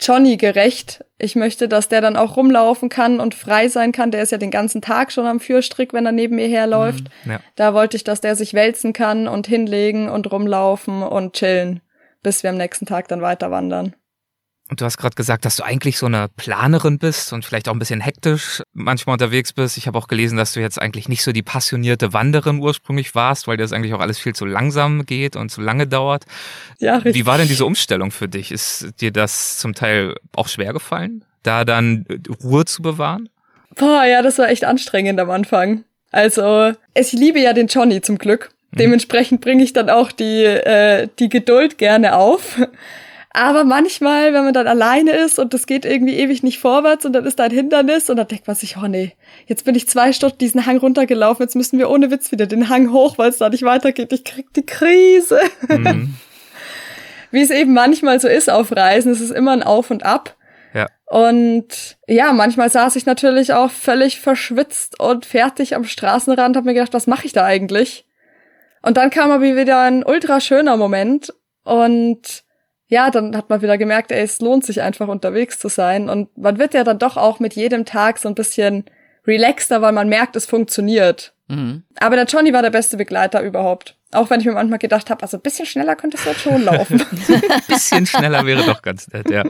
Speaker 1: Johnny gerecht. Ich möchte, dass der dann auch rumlaufen kann und frei sein kann. Der ist ja den ganzen Tag schon am Führstrick, wenn er neben mir herläuft. Mhm, ja. Da wollte ich, dass der sich wälzen kann und hinlegen und rumlaufen und chillen, bis wir am nächsten Tag dann weiter wandern.
Speaker 3: Und du hast gerade gesagt, dass du eigentlich so eine Planerin bist und vielleicht auch ein bisschen hektisch manchmal unterwegs bist. Ich habe auch gelesen, dass du jetzt eigentlich nicht so die passionierte Wanderin ursprünglich warst, weil dir das eigentlich auch alles viel zu langsam geht und zu lange dauert. Ja, richtig. Wie war denn diese Umstellung für dich? Ist dir das zum Teil auch schwer gefallen, da dann Ruhe zu bewahren?
Speaker 1: Boah, ja, das war echt anstrengend am Anfang. Also, ich liebe ja den Johnny zum Glück. Mhm. Dementsprechend bringe ich dann auch die, äh, die Geduld gerne auf. Aber manchmal, wenn man dann alleine ist und das geht irgendwie ewig nicht vorwärts und dann ist da ein Hindernis und dann denkt man sich, oh nee, jetzt bin ich zwei Stunden diesen Hang runtergelaufen, jetzt müssen wir ohne Witz wieder den Hang hoch, weil es da nicht weitergeht. Ich krieg die Krise. Mhm. Wie es eben manchmal so ist auf Reisen, es ist immer ein Auf und Ab.
Speaker 3: Ja.
Speaker 1: Und ja, manchmal saß ich natürlich auch völlig verschwitzt und fertig am Straßenrand, hab mir gedacht, was mache ich da eigentlich? Und dann kam aber wieder ein ultra schöner Moment und ja, dann hat man wieder gemerkt, ey, es lohnt sich einfach unterwegs zu sein. Und man wird ja dann doch auch mit jedem Tag so ein bisschen relaxter, weil man merkt, es funktioniert. Mhm. Aber der Johnny war der beste Begleiter überhaupt. Auch wenn ich mir manchmal gedacht habe, also ein bisschen schneller könnte es jetzt schon laufen.
Speaker 3: ein bisschen schneller wäre doch ganz nett, ja.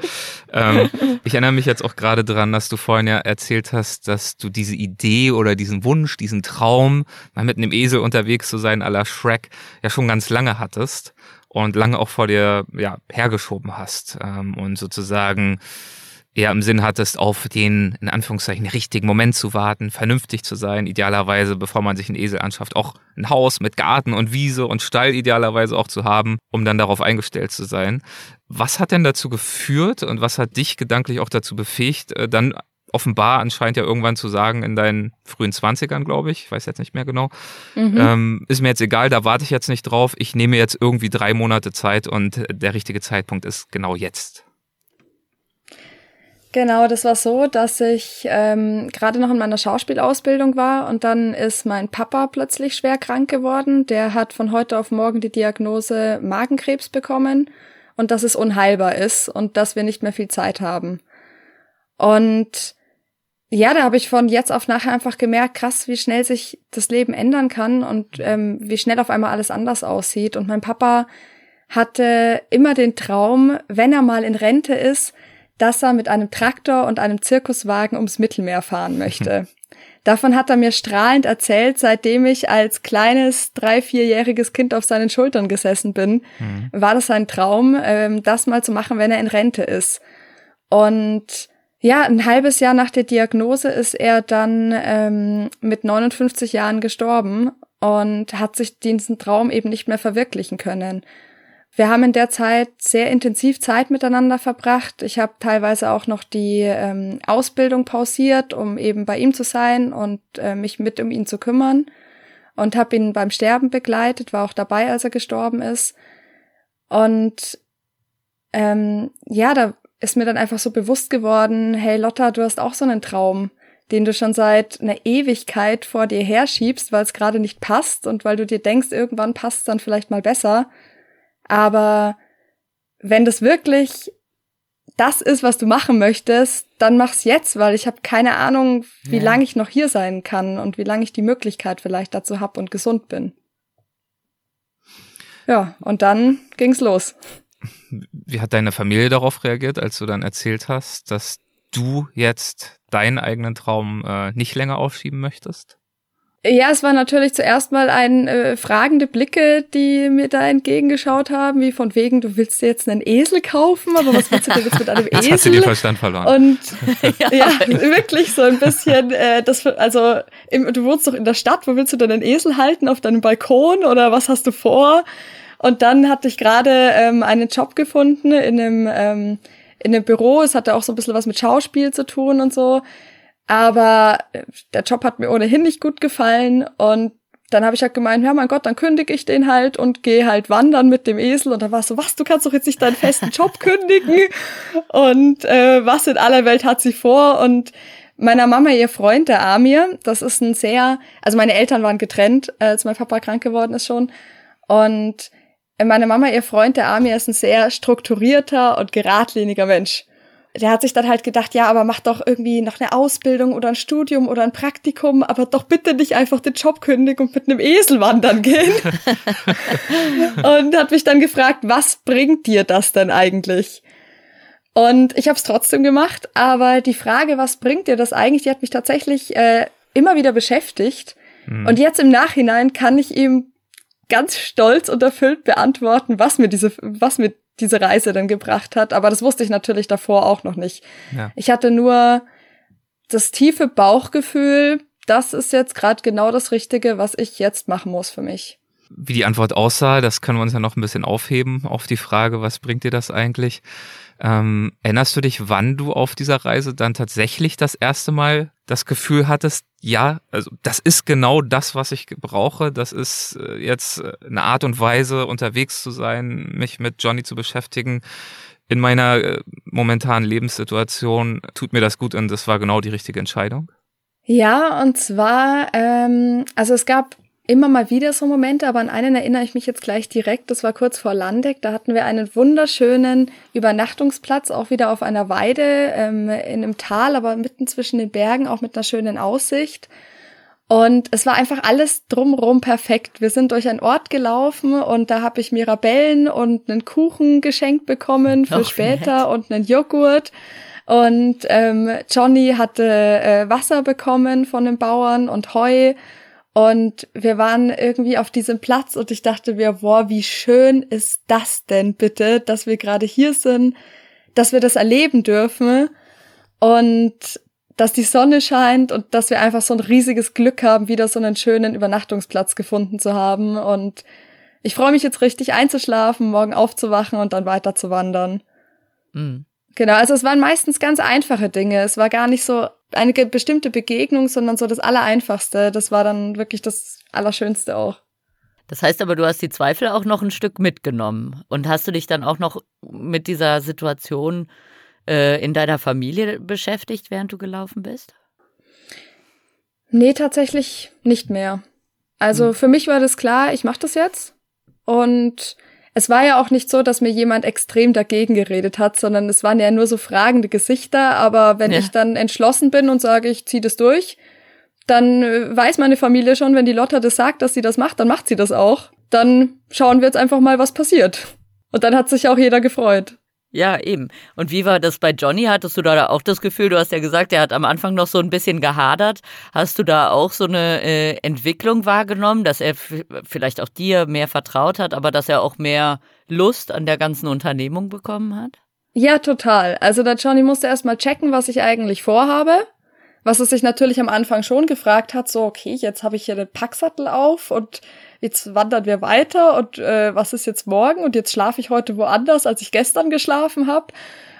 Speaker 3: Ähm, ich erinnere mich jetzt auch gerade dran, dass du vorhin ja erzählt hast, dass du diese Idee oder diesen Wunsch, diesen Traum, mal mit einem Esel unterwegs zu sein, à la Shrek, ja schon ganz lange hattest und lange auch vor dir ja, hergeschoben hast ähm, und sozusagen eher im Sinn hattest, auf den, in Anführungszeichen, richtigen Moment zu warten, vernünftig zu sein, idealerweise, bevor man sich einen Esel anschafft, auch ein Haus mit Garten und Wiese und Stall idealerweise auch zu haben, um dann darauf eingestellt zu sein. Was hat denn dazu geführt und was hat dich gedanklich auch dazu befähigt, äh, dann offenbar anscheinend ja irgendwann zu sagen, in deinen frühen Zwanzigern, glaube ich, weiß jetzt nicht mehr genau, mhm. ähm, ist mir jetzt egal, da warte ich jetzt nicht drauf, ich nehme jetzt irgendwie drei Monate Zeit und der richtige Zeitpunkt ist genau jetzt.
Speaker 1: Genau, das war so, dass ich ähm, gerade noch in meiner Schauspielausbildung war und dann ist mein Papa plötzlich schwer krank geworden. Der hat von heute auf morgen die Diagnose Magenkrebs bekommen und dass es unheilbar ist und dass wir nicht mehr viel Zeit haben. Und ja, da habe ich von jetzt auf nachher einfach gemerkt, krass, wie schnell sich das Leben ändern kann und ähm, wie schnell auf einmal alles anders aussieht. Und mein Papa hatte immer den Traum, wenn er mal in Rente ist, dass er mit einem Traktor und einem Zirkuswagen ums Mittelmeer fahren möchte. Davon hat er mir strahlend erzählt, seitdem ich als kleines, drei-, vierjähriges Kind auf seinen Schultern gesessen bin. Mhm. War das sein Traum, ähm, das mal zu machen, wenn er in Rente ist. Und ja, ein halbes Jahr nach der Diagnose ist er dann ähm, mit 59 Jahren gestorben und hat sich diesen Traum eben nicht mehr verwirklichen können. Wir haben in der Zeit sehr intensiv Zeit miteinander verbracht. Ich habe teilweise auch noch die ähm, Ausbildung pausiert, um eben bei ihm zu sein und äh, mich mit um ihn zu kümmern. Und habe ihn beim Sterben begleitet, war auch dabei, als er gestorben ist. Und ähm, ja, da ist mir dann einfach so bewusst geworden, hey Lotta, du hast auch so einen Traum, den du schon seit einer Ewigkeit vor dir herschiebst, weil es gerade nicht passt und weil du dir denkst, irgendwann passt es dann vielleicht mal besser. Aber wenn das wirklich das ist, was du machen möchtest, dann mach's jetzt, weil ich habe keine Ahnung, wie ja. lange ich noch hier sein kann und wie lange ich die Möglichkeit vielleicht dazu hab und gesund bin. Ja, und dann ging's los.
Speaker 3: Wie hat deine Familie darauf reagiert, als du dann erzählt hast, dass du jetzt deinen eigenen Traum äh, nicht länger aufschieben möchtest?
Speaker 1: Ja, es war natürlich zuerst mal ein äh, fragende Blicke, die mir da entgegengeschaut haben, wie von wegen, du willst dir jetzt einen Esel kaufen, aber was willst du denn jetzt mit einem
Speaker 3: jetzt
Speaker 1: Esel?
Speaker 3: Hast du den Verstand verloren.
Speaker 1: Und ja, ja wirklich so ein bisschen, äh, das, also im, du wohnst doch in der Stadt, wo willst du denn einen Esel halten? Auf deinem Balkon oder was hast du vor? Und dann hatte ich gerade ähm, einen Job gefunden in einem ähm, in einem Büro. Es hatte auch so ein bisschen was mit Schauspiel zu tun und so. Aber äh, der Job hat mir ohnehin nicht gut gefallen und dann habe ich halt gemeint, ja mein Gott, dann kündige ich den halt und gehe halt wandern mit dem Esel. Und dann war es so, was, du kannst doch jetzt nicht deinen festen Job kündigen? Und äh, was in aller Welt hat sie vor? Und meiner Mama, ihr Freund, der Amir, das ist ein sehr, also meine Eltern waren getrennt, als mein Papa krank geworden ist schon. Und meine Mama, ihr Freund, der Amir, ist ein sehr strukturierter und geradliniger Mensch der hat sich dann halt gedacht, ja, aber mach doch irgendwie noch eine Ausbildung oder ein Studium oder ein Praktikum, aber doch bitte nicht einfach den Job kündigen und mit einem Esel wandern gehen. und hat mich dann gefragt, was bringt dir das denn eigentlich? Und ich habe es trotzdem gemacht, aber die Frage, was bringt dir das eigentlich, die hat mich tatsächlich äh, immer wieder beschäftigt. Mhm. Und jetzt im Nachhinein kann ich ihm ganz stolz und erfüllt beantworten, was mir diese, was mir diese Reise dann gebracht hat. Aber das wusste ich natürlich davor auch noch nicht. Ja. Ich hatte nur das tiefe Bauchgefühl, das ist jetzt gerade genau das Richtige, was ich jetzt machen muss für mich.
Speaker 3: Wie die Antwort aussah, das können wir uns ja noch ein bisschen aufheben auf die Frage, was bringt dir das eigentlich? Ähm, erinnerst du dich, wann du auf dieser Reise dann tatsächlich das erste Mal das Gefühl hattest, ja, also das ist genau das, was ich brauche. Das ist äh, jetzt äh, eine Art und Weise, unterwegs zu sein, mich mit Johnny zu beschäftigen. In meiner äh, momentanen Lebenssituation tut mir das gut und das war genau die richtige Entscheidung.
Speaker 1: Ja, und zwar, ähm, also es gab immer mal wieder so Momente, aber an einen erinnere ich mich jetzt gleich direkt. Das war kurz vor Landeck. Da hatten wir einen wunderschönen Übernachtungsplatz, auch wieder auf einer Weide ähm, in einem Tal, aber mitten zwischen den Bergen, auch mit einer schönen Aussicht. Und es war einfach alles drumrum perfekt. Wir sind durch einen Ort gelaufen und da habe ich Mirabellen und einen Kuchen geschenkt bekommen für Och, später nett. und einen Joghurt. Und ähm, Johnny hatte äh, Wasser bekommen von den Bauern und Heu. Und wir waren irgendwie auf diesem Platz und ich dachte mir, boah, wie schön ist das denn bitte, dass wir gerade hier sind, dass wir das erleben dürfen und dass die Sonne scheint und dass wir einfach so ein riesiges Glück haben, wieder so einen schönen Übernachtungsplatz gefunden zu haben. Und ich freue mich jetzt richtig einzuschlafen, morgen aufzuwachen und dann weiter zu wandern. Mhm. Genau, also es waren meistens ganz einfache Dinge. Es war gar nicht so eine bestimmte Begegnung, sondern so das Allereinfachste. Das war dann wirklich das Allerschönste auch.
Speaker 4: Das heißt aber, du hast die Zweifel auch noch ein Stück mitgenommen. Und hast du dich dann auch noch mit dieser Situation äh, in deiner Familie beschäftigt, während du gelaufen bist?
Speaker 1: Nee, tatsächlich nicht mehr. Also hm. für mich war das klar, ich mache das jetzt. Und es war ja auch nicht so, dass mir jemand extrem dagegen geredet hat, sondern es waren ja nur so fragende Gesichter. Aber wenn ja. ich dann entschlossen bin und sage, ich ziehe das durch, dann äh, weiß meine Familie schon, wenn die Lotta das sagt, dass sie das macht, dann macht sie das auch. Dann schauen wir jetzt einfach mal, was passiert. Und dann hat sich auch jeder gefreut.
Speaker 4: Ja, eben. Und wie war das bei Johnny? Hattest du da auch das Gefühl, du hast ja gesagt, er hat am Anfang noch so ein bisschen gehadert. Hast du da auch so eine äh, Entwicklung wahrgenommen, dass er vielleicht auch dir mehr vertraut hat, aber dass er auch mehr Lust an der ganzen Unternehmung bekommen hat?
Speaker 1: Ja, total. Also der Johnny musste erstmal checken, was ich eigentlich vorhabe. Was er sich natürlich am Anfang schon gefragt hat, so, okay, jetzt habe ich hier den Packsattel auf und jetzt wandern wir weiter und äh, was ist jetzt morgen und jetzt schlafe ich heute woanders, als ich gestern geschlafen habe.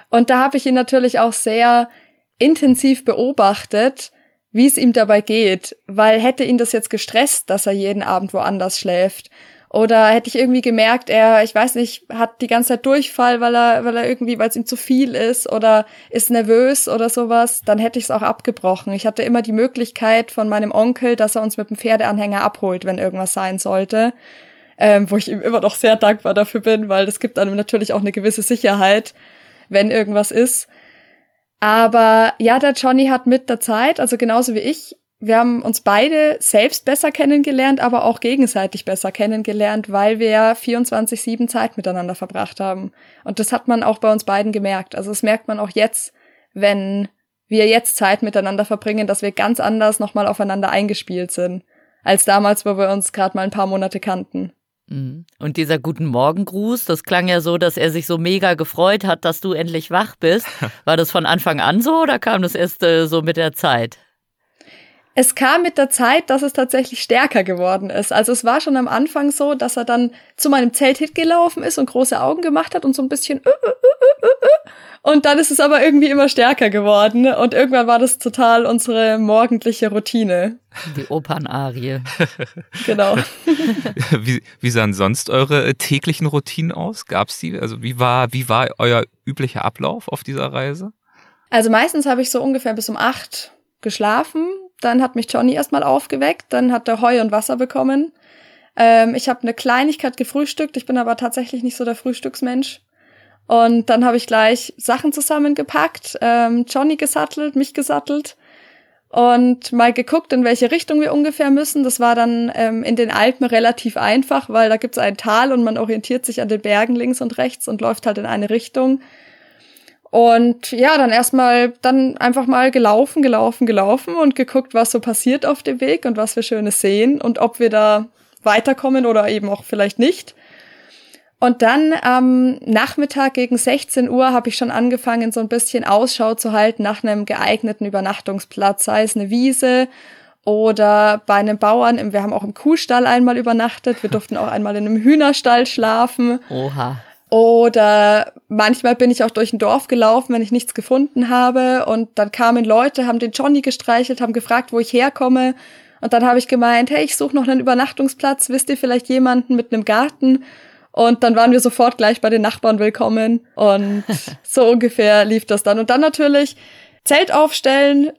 Speaker 1: Und da habe ich ihn natürlich auch sehr intensiv beobachtet, wie es ihm dabei geht, weil hätte ihn das jetzt gestresst, dass er jeden Abend woanders schläft, oder hätte ich irgendwie gemerkt, er, ich weiß nicht, hat die ganze Zeit Durchfall, weil er, weil er irgendwie, weil es ihm zu viel ist oder ist nervös oder sowas, dann hätte ich es auch abgebrochen. Ich hatte immer die Möglichkeit von meinem Onkel, dass er uns mit dem Pferdeanhänger abholt, wenn irgendwas sein sollte. Ähm, wo ich ihm immer noch sehr dankbar dafür bin, weil das gibt einem natürlich auch eine gewisse Sicherheit, wenn irgendwas ist. Aber ja, der Johnny hat mit der Zeit, also genauso wie ich, wir haben uns beide selbst besser kennengelernt, aber auch gegenseitig besser kennengelernt, weil wir 24-7 Zeit miteinander verbracht haben. Und das hat man auch bei uns beiden gemerkt. Also das merkt man auch jetzt, wenn wir jetzt Zeit miteinander verbringen, dass wir ganz anders nochmal aufeinander eingespielt sind, als damals, wo wir uns gerade mal ein paar Monate kannten.
Speaker 4: Mhm. Und dieser guten Morgengruß, das klang ja so, dass er sich so mega gefreut hat, dass du endlich wach bist. War das von Anfang an so oder kam das erst äh, so mit der Zeit?
Speaker 1: Es kam mit der Zeit, dass es tatsächlich stärker geworden ist. Also es war schon am Anfang so, dass er dann zu meinem Zelt gelaufen ist und große Augen gemacht hat und so ein bisschen uh, uh, uh, und dann ist es aber irgendwie immer stärker geworden und irgendwann war das total unsere morgendliche Routine.
Speaker 4: Die Opernarie.
Speaker 1: genau.
Speaker 3: wie, wie sahen sonst eure äh, täglichen Routinen aus? Gab's die? Also wie war wie war euer üblicher Ablauf auf dieser Reise?
Speaker 1: Also meistens habe ich so ungefähr bis um acht geschlafen dann hat mich Johnny erstmal aufgeweckt, dann hat er Heu und Wasser bekommen. Ähm, ich habe eine Kleinigkeit gefrühstückt, ich bin aber tatsächlich nicht so der Frühstücksmensch. Und dann habe ich gleich Sachen zusammengepackt, ähm, Johnny gesattelt, mich gesattelt und mal geguckt, in welche Richtung wir ungefähr müssen. Das war dann ähm, in den Alpen relativ einfach, weil da gibt's ein Tal und man orientiert sich an den Bergen links und rechts und läuft halt in eine Richtung. Und ja, dann erstmal, dann einfach mal gelaufen, gelaufen, gelaufen und geguckt, was so passiert auf dem Weg und was wir Schönes sehen und ob wir da weiterkommen oder eben auch vielleicht nicht. Und dann am Nachmittag gegen 16 Uhr habe ich schon angefangen, so ein bisschen Ausschau zu halten nach einem geeigneten Übernachtungsplatz, sei es eine Wiese oder bei einem Bauern. Wir haben auch im Kuhstall einmal übernachtet. Wir durften auch einmal in einem Hühnerstall schlafen.
Speaker 4: Oha.
Speaker 1: Oder manchmal bin ich auch durch ein Dorf gelaufen, wenn ich nichts gefunden habe. Und dann kamen Leute, haben den Johnny gestreichelt, haben gefragt, wo ich herkomme. Und dann habe ich gemeint, hey, ich suche noch einen Übernachtungsplatz. Wisst ihr vielleicht jemanden mit einem Garten? Und dann waren wir sofort gleich bei den Nachbarn willkommen. Und so ungefähr lief das dann. Und dann natürlich Zelt aufstellen,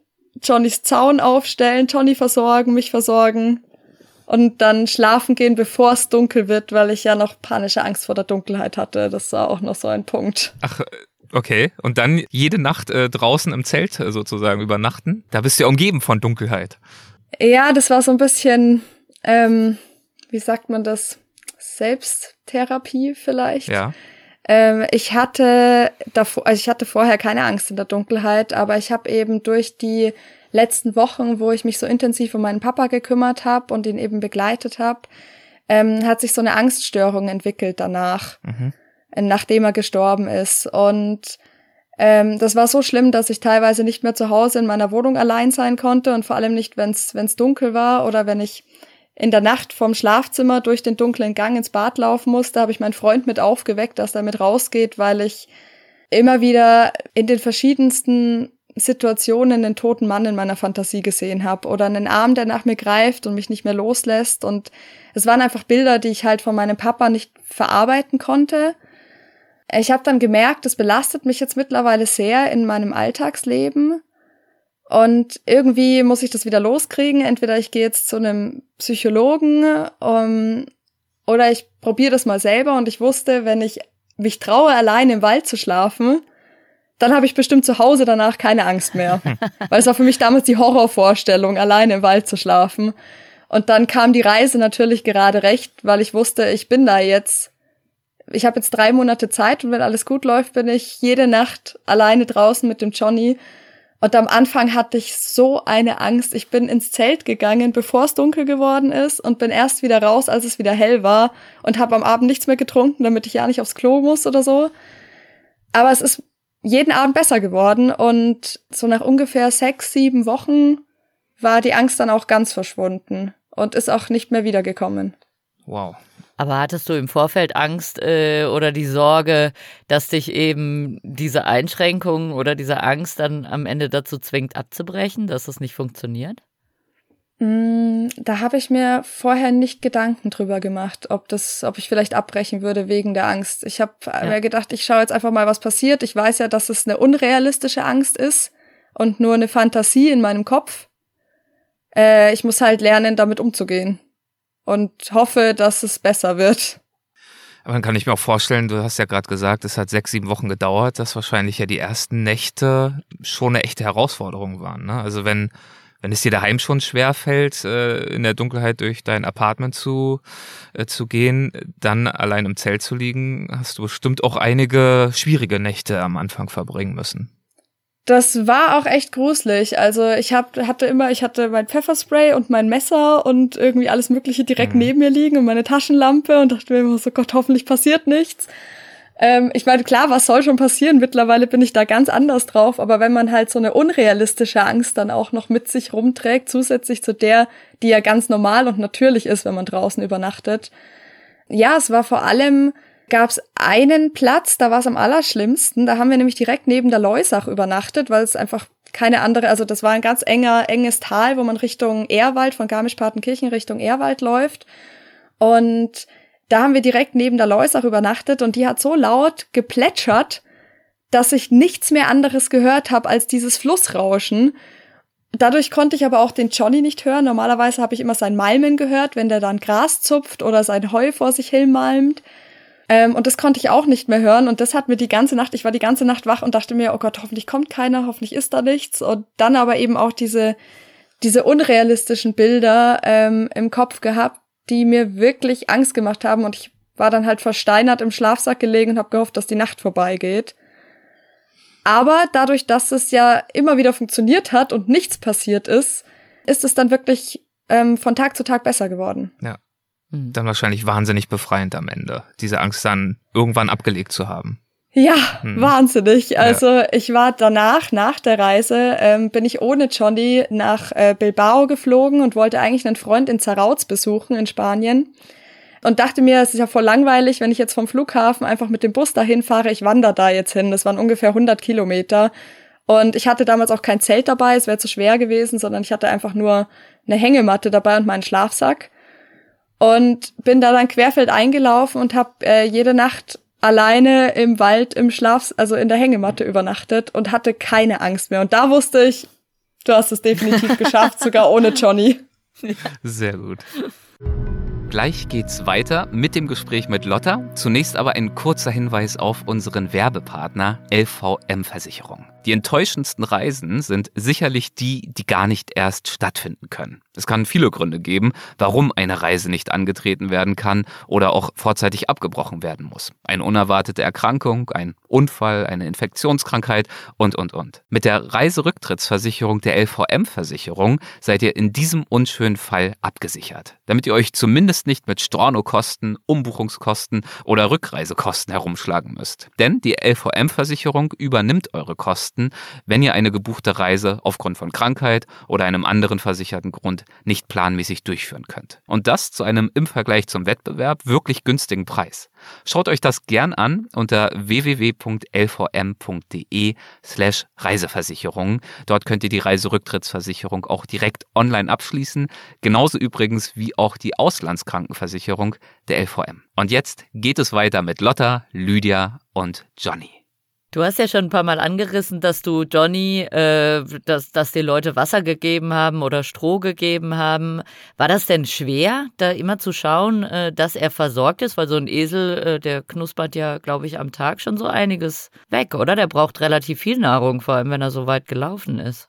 Speaker 1: Johnnys Zaun aufstellen, Johnny versorgen, mich versorgen und dann schlafen gehen, bevor es dunkel wird, weil ich ja noch panische Angst vor der Dunkelheit hatte. Das war auch noch so ein Punkt.
Speaker 3: Ach, okay. Und dann jede Nacht äh, draußen im Zelt äh, sozusagen übernachten. Da bist du ja umgeben von Dunkelheit.
Speaker 1: Ja, das war so ein bisschen, ähm, wie sagt man das? Selbsttherapie vielleicht.
Speaker 3: Ja.
Speaker 1: Ähm, ich hatte davor, also ich hatte vorher keine Angst in der Dunkelheit, aber ich habe eben durch die letzten Wochen, wo ich mich so intensiv um meinen Papa gekümmert habe und ihn eben begleitet habe, ähm, hat sich so eine Angststörung entwickelt danach, mhm. nachdem er gestorben ist. Und ähm, das war so schlimm, dass ich teilweise nicht mehr zu Hause in meiner Wohnung allein sein konnte und vor allem nicht, wenn es dunkel war oder wenn ich in der Nacht vom Schlafzimmer durch den dunklen Gang ins Bad laufen musste, habe ich meinen Freund mit aufgeweckt, dass er mit rausgeht, weil ich immer wieder in den verschiedensten Situationen einen toten Mann in meiner Fantasie gesehen habe oder einen Arm, der nach mir greift und mich nicht mehr loslässt. Und es waren einfach Bilder, die ich halt von meinem Papa nicht verarbeiten konnte. Ich habe dann gemerkt, das belastet mich jetzt mittlerweile sehr in meinem Alltagsleben. Und irgendwie muss ich das wieder loskriegen. Entweder ich gehe jetzt zu einem Psychologen um, oder ich probiere das mal selber. Und ich wusste, wenn ich mich traue, allein im Wald zu schlafen, dann habe ich bestimmt zu Hause danach keine Angst mehr. Weil es war für mich damals die Horrorvorstellung, alleine im Wald zu schlafen. Und dann kam die Reise natürlich gerade recht, weil ich wusste, ich bin da jetzt ich habe jetzt drei Monate Zeit und wenn alles gut läuft, bin ich jede Nacht alleine draußen mit dem Johnny. Und am Anfang hatte ich so eine Angst. Ich bin ins Zelt gegangen, bevor es dunkel geworden ist und bin erst wieder raus, als es wieder hell war und habe am Abend nichts mehr getrunken, damit ich ja nicht aufs Klo muss oder so. Aber es ist jeden Abend besser geworden und so nach ungefähr sechs, sieben Wochen war die Angst dann auch ganz verschwunden und ist auch nicht mehr wiedergekommen.
Speaker 3: Wow.
Speaker 4: Aber hattest du im Vorfeld Angst äh, oder die Sorge, dass dich eben diese Einschränkung oder diese Angst dann am Ende dazu zwingt, abzubrechen, dass es nicht funktioniert?
Speaker 1: Mm, da habe ich mir vorher nicht Gedanken drüber gemacht, ob das, ob ich vielleicht abbrechen würde wegen der Angst. Ich habe ja. mir gedacht, ich schaue jetzt einfach mal, was passiert. Ich weiß ja, dass es eine unrealistische Angst ist und nur eine Fantasie in meinem Kopf. Äh, ich muss halt lernen, damit umzugehen und hoffe, dass es besser wird.
Speaker 3: Aber dann kann ich mir auch vorstellen, du hast ja gerade gesagt, es hat sechs, sieben Wochen gedauert, dass wahrscheinlich ja die ersten Nächte schon eine echte Herausforderung waren. Ne? Also wenn wenn es dir daheim schon schwer fällt, äh, in der Dunkelheit durch dein Apartment zu, äh, zu gehen, dann allein im Zelt zu liegen, hast du bestimmt auch einige schwierige Nächte am Anfang verbringen müssen.
Speaker 1: Das war auch echt gruselig. Also ich hab, hatte immer, ich hatte mein Pfefferspray und mein Messer und irgendwie alles Mögliche direkt mhm. neben mir liegen und meine Taschenlampe und dachte mir immer so, Gott, hoffentlich passiert nichts. Ähm, ich meine, klar, was soll schon passieren? Mittlerweile bin ich da ganz anders drauf, aber wenn man halt so eine unrealistische Angst dann auch noch mit sich rumträgt, zusätzlich zu der, die ja ganz normal und natürlich ist, wenn man draußen übernachtet. Ja, es war vor allem, gab es einen Platz, da war es am allerschlimmsten. Da haben wir nämlich direkt neben der Leusach übernachtet, weil es einfach keine andere, also das war ein ganz enger, enges Tal, wo man Richtung Ehrwald, von Garmisch-Partenkirchen Richtung Ehrwald läuft. Und da haben wir direkt neben der Leusach übernachtet und die hat so laut geplätschert, dass ich nichts mehr anderes gehört habe als dieses Flussrauschen. Dadurch konnte ich aber auch den Johnny nicht hören. Normalerweise habe ich immer sein Malmen gehört, wenn der dann Gras zupft oder sein Heu vor sich hin malmt. Ähm, und das konnte ich auch nicht mehr hören. Und das hat mir die ganze Nacht, ich war die ganze Nacht wach und dachte mir, oh Gott, hoffentlich kommt keiner, hoffentlich ist da nichts. Und dann aber eben auch diese, diese unrealistischen Bilder ähm, im Kopf gehabt, die mir wirklich Angst gemacht haben und ich war dann halt versteinert im Schlafsack gelegen und habe gehofft, dass die Nacht vorbeigeht. Aber dadurch, dass es ja immer wieder funktioniert hat und nichts passiert ist, ist es dann wirklich ähm, von Tag zu Tag besser geworden.
Speaker 3: Ja. Hm. Dann wahrscheinlich wahnsinnig befreiend am Ende, diese Angst dann irgendwann abgelegt zu haben.
Speaker 1: Ja, hm. wahnsinnig. Also ja. ich war danach, nach der Reise, ähm, bin ich ohne Johnny nach äh, Bilbao geflogen und wollte eigentlich einen Freund in Zarauz besuchen in Spanien. Und dachte mir, es ist ja voll langweilig, wenn ich jetzt vom Flughafen einfach mit dem Bus dahin fahre. Ich wandere da jetzt hin. Das waren ungefähr 100 Kilometer. Und ich hatte damals auch kein Zelt dabei, es wäre zu schwer gewesen, sondern ich hatte einfach nur eine Hängematte dabei und meinen Schlafsack. Und bin da dann querfeld eingelaufen und habe äh, jede Nacht alleine im Wald im Schlaf, also in der Hängematte übernachtet und hatte keine Angst mehr. Und da wusste ich, du hast es definitiv geschafft, sogar ohne Johnny.
Speaker 3: Sehr gut. Gleich geht's weiter mit dem Gespräch mit Lotta. Zunächst aber ein kurzer Hinweis auf unseren Werbepartner LVM Versicherung. Die enttäuschendsten Reisen sind sicherlich die, die gar nicht erst stattfinden können. Es kann viele Gründe geben, warum eine Reise nicht angetreten werden kann oder auch vorzeitig abgebrochen werden muss. Eine unerwartete Erkrankung, ein Unfall, eine Infektionskrankheit und, und, und. Mit der Reiserücktrittsversicherung der LVM-Versicherung seid ihr in diesem unschönen Fall abgesichert, damit ihr euch zumindest nicht mit Stornokosten, Umbuchungskosten oder Rückreisekosten herumschlagen müsst. Denn die LVM-Versicherung übernimmt eure Kosten, wenn ihr eine gebuchte Reise aufgrund von Krankheit oder einem anderen versicherten Grund nicht planmäßig durchführen könnt. Und das zu einem im Vergleich zum Wettbewerb wirklich günstigen Preis. Schaut euch das gern an unter www.lvm.de slash Reiseversicherung. Dort könnt ihr die Reiserücktrittsversicherung auch direkt online abschließen. Genauso übrigens wie auch die Auslandskrankenversicherung der LVM. Und jetzt geht es weiter mit Lotta, Lydia und Johnny.
Speaker 4: Du hast ja schon ein paar Mal angerissen, dass du Johnny, äh, dass, dass die Leute Wasser gegeben haben oder Stroh gegeben haben. War das denn schwer, da immer zu schauen, äh, dass er versorgt ist? Weil so ein Esel, äh, der knuspert ja, glaube ich, am Tag schon so einiges weg, oder? Der braucht relativ viel Nahrung, vor allem wenn er so weit gelaufen ist.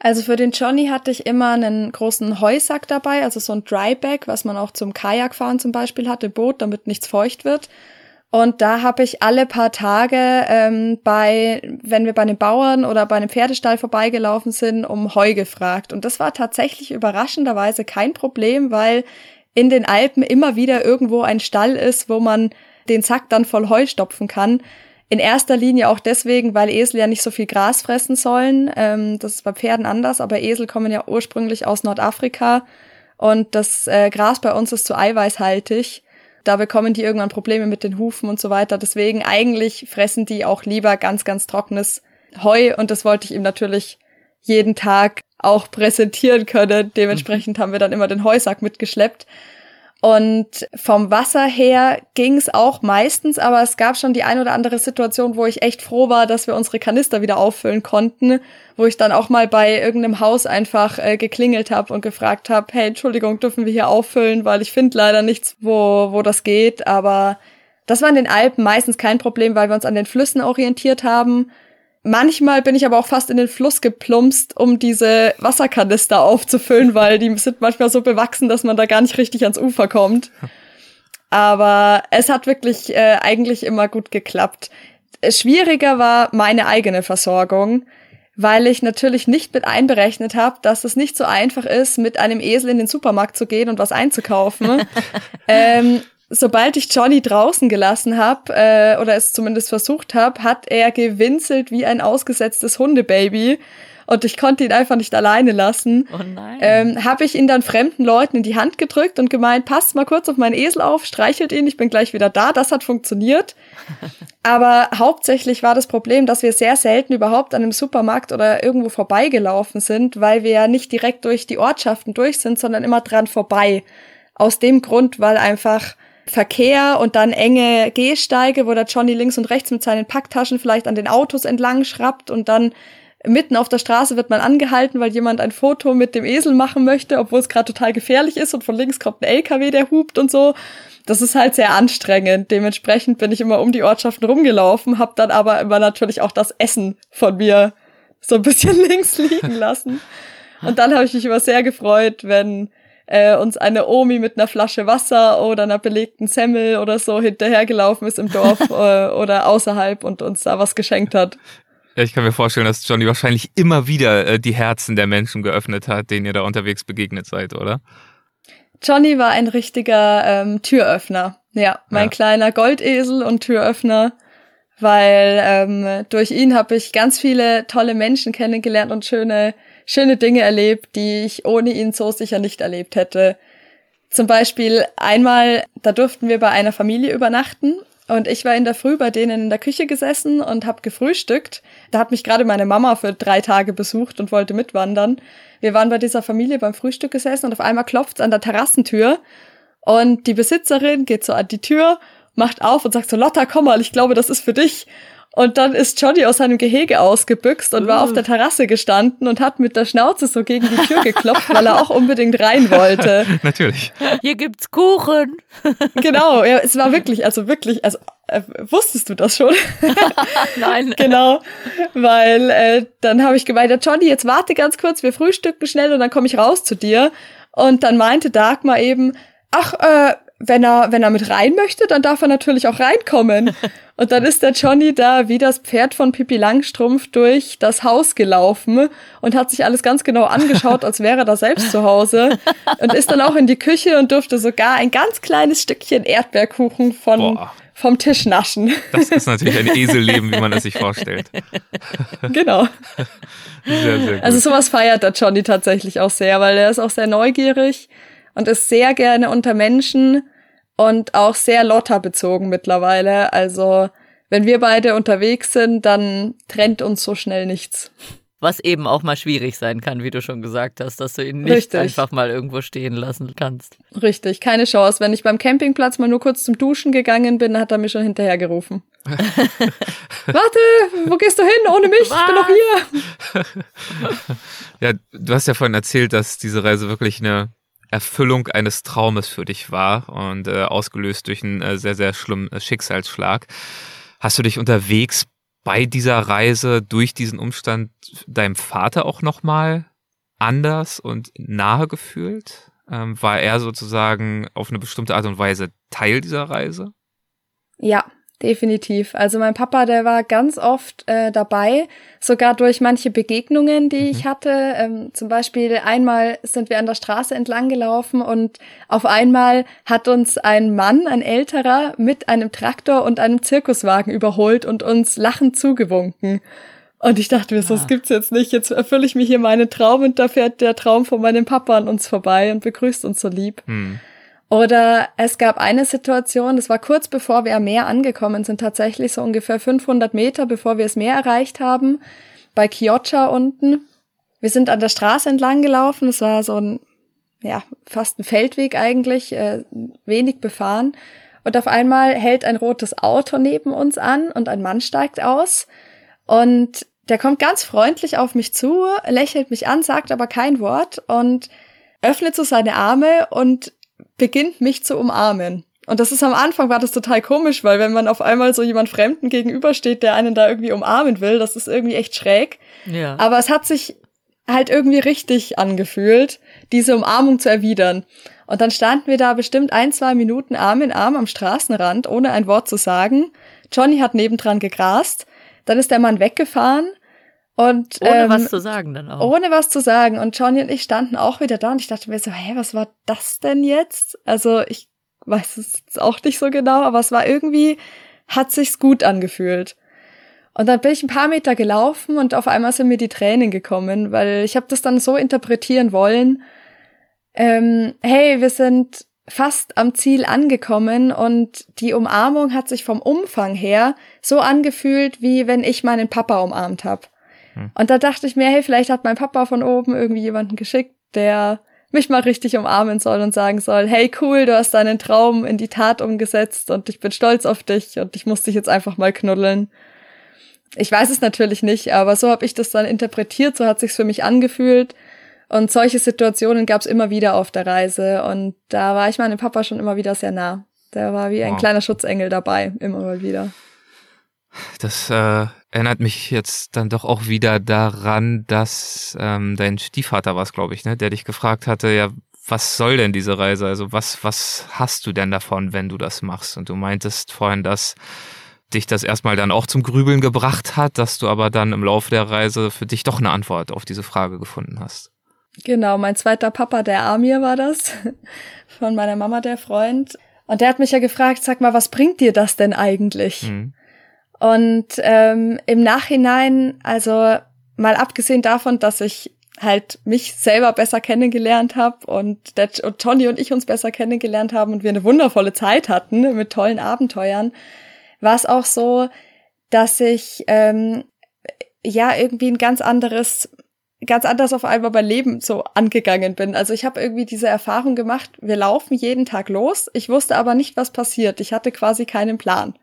Speaker 1: Also für den Johnny hatte ich immer einen großen Heusack dabei, also so ein Dryback, was man auch zum Kajakfahren zum Beispiel hat, im Boot, damit nichts feucht wird. Und da habe ich alle paar Tage ähm, bei, wenn wir bei einem Bauern oder bei einem Pferdestall vorbeigelaufen sind, um Heu gefragt. Und das war tatsächlich überraschenderweise kein Problem, weil in den Alpen immer wieder irgendwo ein Stall ist, wo man den Sack dann voll Heu stopfen kann. In erster Linie auch deswegen, weil Esel ja nicht so viel Gras fressen sollen. Ähm, das ist bei Pferden anders, aber Esel kommen ja ursprünglich aus Nordafrika und das äh, Gras bei uns ist zu eiweißhaltig. Da bekommen die irgendwann Probleme mit den Hufen und so weiter. Deswegen eigentlich fressen die auch lieber ganz, ganz trockenes Heu und das wollte ich ihm natürlich jeden Tag auch präsentieren können. Dementsprechend haben wir dann immer den Heusack mitgeschleppt. Und vom Wasser her ging es auch meistens, aber es gab schon die ein oder andere Situation, wo ich echt froh war, dass wir unsere Kanister wieder auffüllen konnten, wo ich dann auch mal bei irgendeinem Haus einfach äh, geklingelt habe und gefragt habe, hey, Entschuldigung, dürfen wir hier auffüllen, weil ich finde leider nichts, wo, wo das geht. Aber das war in den Alpen meistens kein Problem, weil wir uns an den Flüssen orientiert haben Manchmal bin ich aber auch fast in den Fluss geplumpst, um diese Wasserkanister aufzufüllen, weil die sind manchmal so bewachsen, dass man da gar nicht richtig ans Ufer kommt. Aber es hat wirklich äh, eigentlich immer gut geklappt. Schwieriger war meine eigene Versorgung, weil ich natürlich nicht mit einberechnet habe, dass es nicht so einfach ist, mit einem Esel in den Supermarkt zu gehen und was einzukaufen. ähm, sobald ich Johnny draußen gelassen habe, äh, oder es zumindest versucht habe, hat er gewinselt wie ein ausgesetztes Hundebaby. Und ich konnte ihn einfach nicht alleine lassen.
Speaker 4: Oh nein.
Speaker 1: Ähm, habe ich ihn dann fremden Leuten in die Hand gedrückt und gemeint, passt mal kurz auf meinen Esel auf, streichelt ihn, ich bin gleich wieder da. Das hat funktioniert. Aber hauptsächlich war das Problem, dass wir sehr selten überhaupt an einem Supermarkt oder irgendwo vorbeigelaufen sind, weil wir ja nicht direkt durch die Ortschaften durch sind, sondern immer dran vorbei. Aus dem Grund, weil einfach Verkehr und dann enge Gehsteige, wo der Johnny links und rechts mit seinen Packtaschen vielleicht an den Autos entlang schrappt und dann mitten auf der Straße wird man angehalten, weil jemand ein Foto mit dem Esel machen möchte, obwohl es gerade total gefährlich ist und von links kommt ein LKW, der hupt und so. Das ist halt sehr anstrengend. Dementsprechend bin ich immer um die Ortschaften rumgelaufen, habe dann aber immer natürlich auch das Essen von mir so ein bisschen links liegen lassen. Und dann habe ich mich immer sehr gefreut, wenn äh, uns eine Omi mit einer Flasche Wasser oder einer belegten Semmel oder so hinterhergelaufen ist im Dorf äh, oder außerhalb und uns da was geschenkt hat.
Speaker 3: Ja, ich kann mir vorstellen, dass Johnny wahrscheinlich immer wieder äh, die Herzen der Menschen geöffnet hat, denen ihr da unterwegs begegnet seid, oder?
Speaker 1: Johnny war ein richtiger ähm, Türöffner. Ja, mein ja. kleiner Goldesel und Türöffner, weil ähm, durch ihn habe ich ganz viele tolle Menschen kennengelernt und schöne schöne Dinge erlebt, die ich ohne ihn so sicher nicht erlebt hätte. Zum Beispiel einmal, da durften wir bei einer Familie übernachten und ich war in der Früh bei denen in der Küche gesessen und habe gefrühstückt. Da hat mich gerade meine Mama für drei Tage besucht und wollte mitwandern. Wir waren bei dieser Familie beim Frühstück gesessen und auf einmal klopft's an der Terrassentür und die Besitzerin geht so an die Tür, macht auf und sagt so, Lotta, komm mal, ich glaube, das ist für dich. Und dann ist Johnny aus seinem Gehege ausgebüxt und war auf der Terrasse gestanden und hat mit der Schnauze so gegen die Tür geklopft, weil er auch unbedingt rein wollte.
Speaker 3: Natürlich.
Speaker 4: Hier gibt's Kuchen.
Speaker 1: genau, ja, es war wirklich, also wirklich, also äh, wusstest du das schon?
Speaker 4: Nein.
Speaker 1: genau, weil äh, dann habe ich gemeint, Johnny, jetzt warte ganz kurz, wir frühstücken schnell und dann komme ich raus zu dir. Und dann meinte Dagmar eben, ach, äh, wenn er, wenn er mit rein möchte, dann darf er natürlich auch reinkommen. Und dann ist der Johnny da wie das Pferd von Pippi Langstrumpf durch das Haus gelaufen und hat sich alles ganz genau angeschaut, als wäre er da selbst zu Hause. Und ist dann auch in die Küche und durfte sogar ein ganz kleines Stückchen Erdbeerkuchen von, vom Tisch naschen.
Speaker 3: Das ist natürlich ein Eselleben, wie man es sich vorstellt.
Speaker 1: Genau.
Speaker 3: Sehr, sehr gut.
Speaker 1: Also sowas feiert der Johnny tatsächlich auch sehr, weil er ist auch sehr neugierig und ist sehr gerne unter Menschen und auch sehr Lotta bezogen mittlerweile. Also wenn wir beide unterwegs sind, dann trennt uns so schnell nichts.
Speaker 4: Was eben auch mal schwierig sein kann, wie du schon gesagt hast, dass du ihn nicht
Speaker 1: Richtig.
Speaker 4: einfach mal irgendwo stehen lassen kannst.
Speaker 1: Richtig, keine Chance. Wenn ich beim Campingplatz mal nur kurz zum Duschen gegangen bin, hat er mich schon hinterhergerufen. Warte, wo gehst du hin ohne mich? Ich bin noch
Speaker 3: hier. ja, du hast ja vorhin erzählt, dass diese Reise wirklich eine Erfüllung eines Traumes für dich war und äh, ausgelöst durch einen äh, sehr, sehr schlimmen äh, Schicksalsschlag. Hast du dich unterwegs bei dieser Reise durch diesen Umstand deinem Vater auch nochmal anders und nahe gefühlt? Ähm, war er sozusagen auf eine bestimmte Art und Weise Teil dieser Reise?
Speaker 1: Ja, Definitiv. Also mein Papa, der war ganz oft äh, dabei, sogar durch manche Begegnungen, die mhm. ich hatte. Ähm, zum Beispiel einmal sind wir an der Straße entlang gelaufen und auf einmal hat uns ein Mann, ein älterer, mit einem Traktor und einem Zirkuswagen überholt und uns lachend zugewunken. Und ich dachte mir so, das ah. gibt's jetzt nicht. Jetzt erfülle ich mir hier meinen Traum und da fährt der Traum von meinem Papa an uns vorbei und begrüßt uns so lieb. Mhm. Oder es gab eine Situation, das war kurz bevor wir am Meer angekommen sind, tatsächlich so ungefähr 500 Meter, bevor wir das Meer erreicht haben, bei Chioggia unten. Wir sind an der Straße entlang gelaufen, es war so ein, ja, fast ein Feldweg eigentlich, äh, wenig befahren. Und auf einmal hält ein rotes Auto neben uns an und ein Mann steigt aus. Und der kommt ganz freundlich auf mich zu, lächelt mich an, sagt aber kein Wort und öffnet so seine Arme und beginnt mich zu umarmen. Und das ist am Anfang war das total komisch, weil wenn man auf einmal so jemand Fremden gegenübersteht, der einen da irgendwie umarmen will, das ist irgendwie echt schräg. Ja. Aber es hat sich halt irgendwie richtig angefühlt, diese Umarmung zu erwidern. Und dann standen wir da bestimmt ein, zwei Minuten Arm in Arm am Straßenrand, ohne ein Wort zu sagen. Johnny hat nebendran gegrast. Dann ist der Mann weggefahren. Und,
Speaker 4: ohne ähm, was zu sagen dann auch.
Speaker 1: Ohne was zu sagen. Und Johnny und ich standen auch wieder da und ich dachte mir so, hä, was war das denn jetzt? Also ich weiß es auch nicht so genau, aber es war irgendwie, hat sich's gut angefühlt. Und dann bin ich ein paar Meter gelaufen und auf einmal sind mir die Tränen gekommen, weil ich habe das dann so interpretieren wollen. Ähm, hey, wir sind fast am Ziel angekommen und die Umarmung hat sich vom Umfang her so angefühlt, wie wenn ich meinen Papa umarmt habe. Hm. Und da dachte ich mir, hey, vielleicht hat mein Papa von oben irgendwie jemanden geschickt, der mich mal richtig umarmen soll und sagen soll, hey cool, du hast deinen Traum in die Tat umgesetzt und ich bin stolz auf dich und ich muss dich jetzt einfach mal knuddeln. Ich weiß es natürlich nicht, aber so habe ich das dann interpretiert, so hat sich's für mich angefühlt. Und solche Situationen gab's immer wieder auf der Reise und da war ich meinem Papa schon immer wieder sehr nah. Der war wie ein wow. kleiner Schutzengel dabei, immer mal wieder.
Speaker 3: Das äh, erinnert mich jetzt dann doch auch wieder daran, dass ähm, dein Stiefvater war es, glaube ich, ne, der dich gefragt hatte, ja, was soll denn diese Reise? Also was, was hast du denn davon, wenn du das machst? Und du meintest vorhin, dass dich das erstmal dann auch zum Grübeln gebracht hat, dass du aber dann im Laufe der Reise für dich doch eine Antwort auf diese Frage gefunden hast.
Speaker 1: Genau, mein zweiter Papa, der Amir war das, von meiner Mama, der Freund. Und der hat mich ja gefragt, sag mal, was bringt dir das denn eigentlich? Mhm. Und ähm, im Nachhinein, also mal abgesehen davon, dass ich halt mich selber besser kennengelernt habe und, und Tony und ich uns besser kennengelernt haben und wir eine wundervolle Zeit hatten mit tollen Abenteuern, war es auch so, dass ich ähm, ja irgendwie ein ganz anderes ganz anders auf einmal mein Leben so angegangen bin. Also ich habe irgendwie diese Erfahrung gemacht, wir laufen jeden Tag los. Ich wusste aber nicht, was passiert. Ich hatte quasi keinen Plan.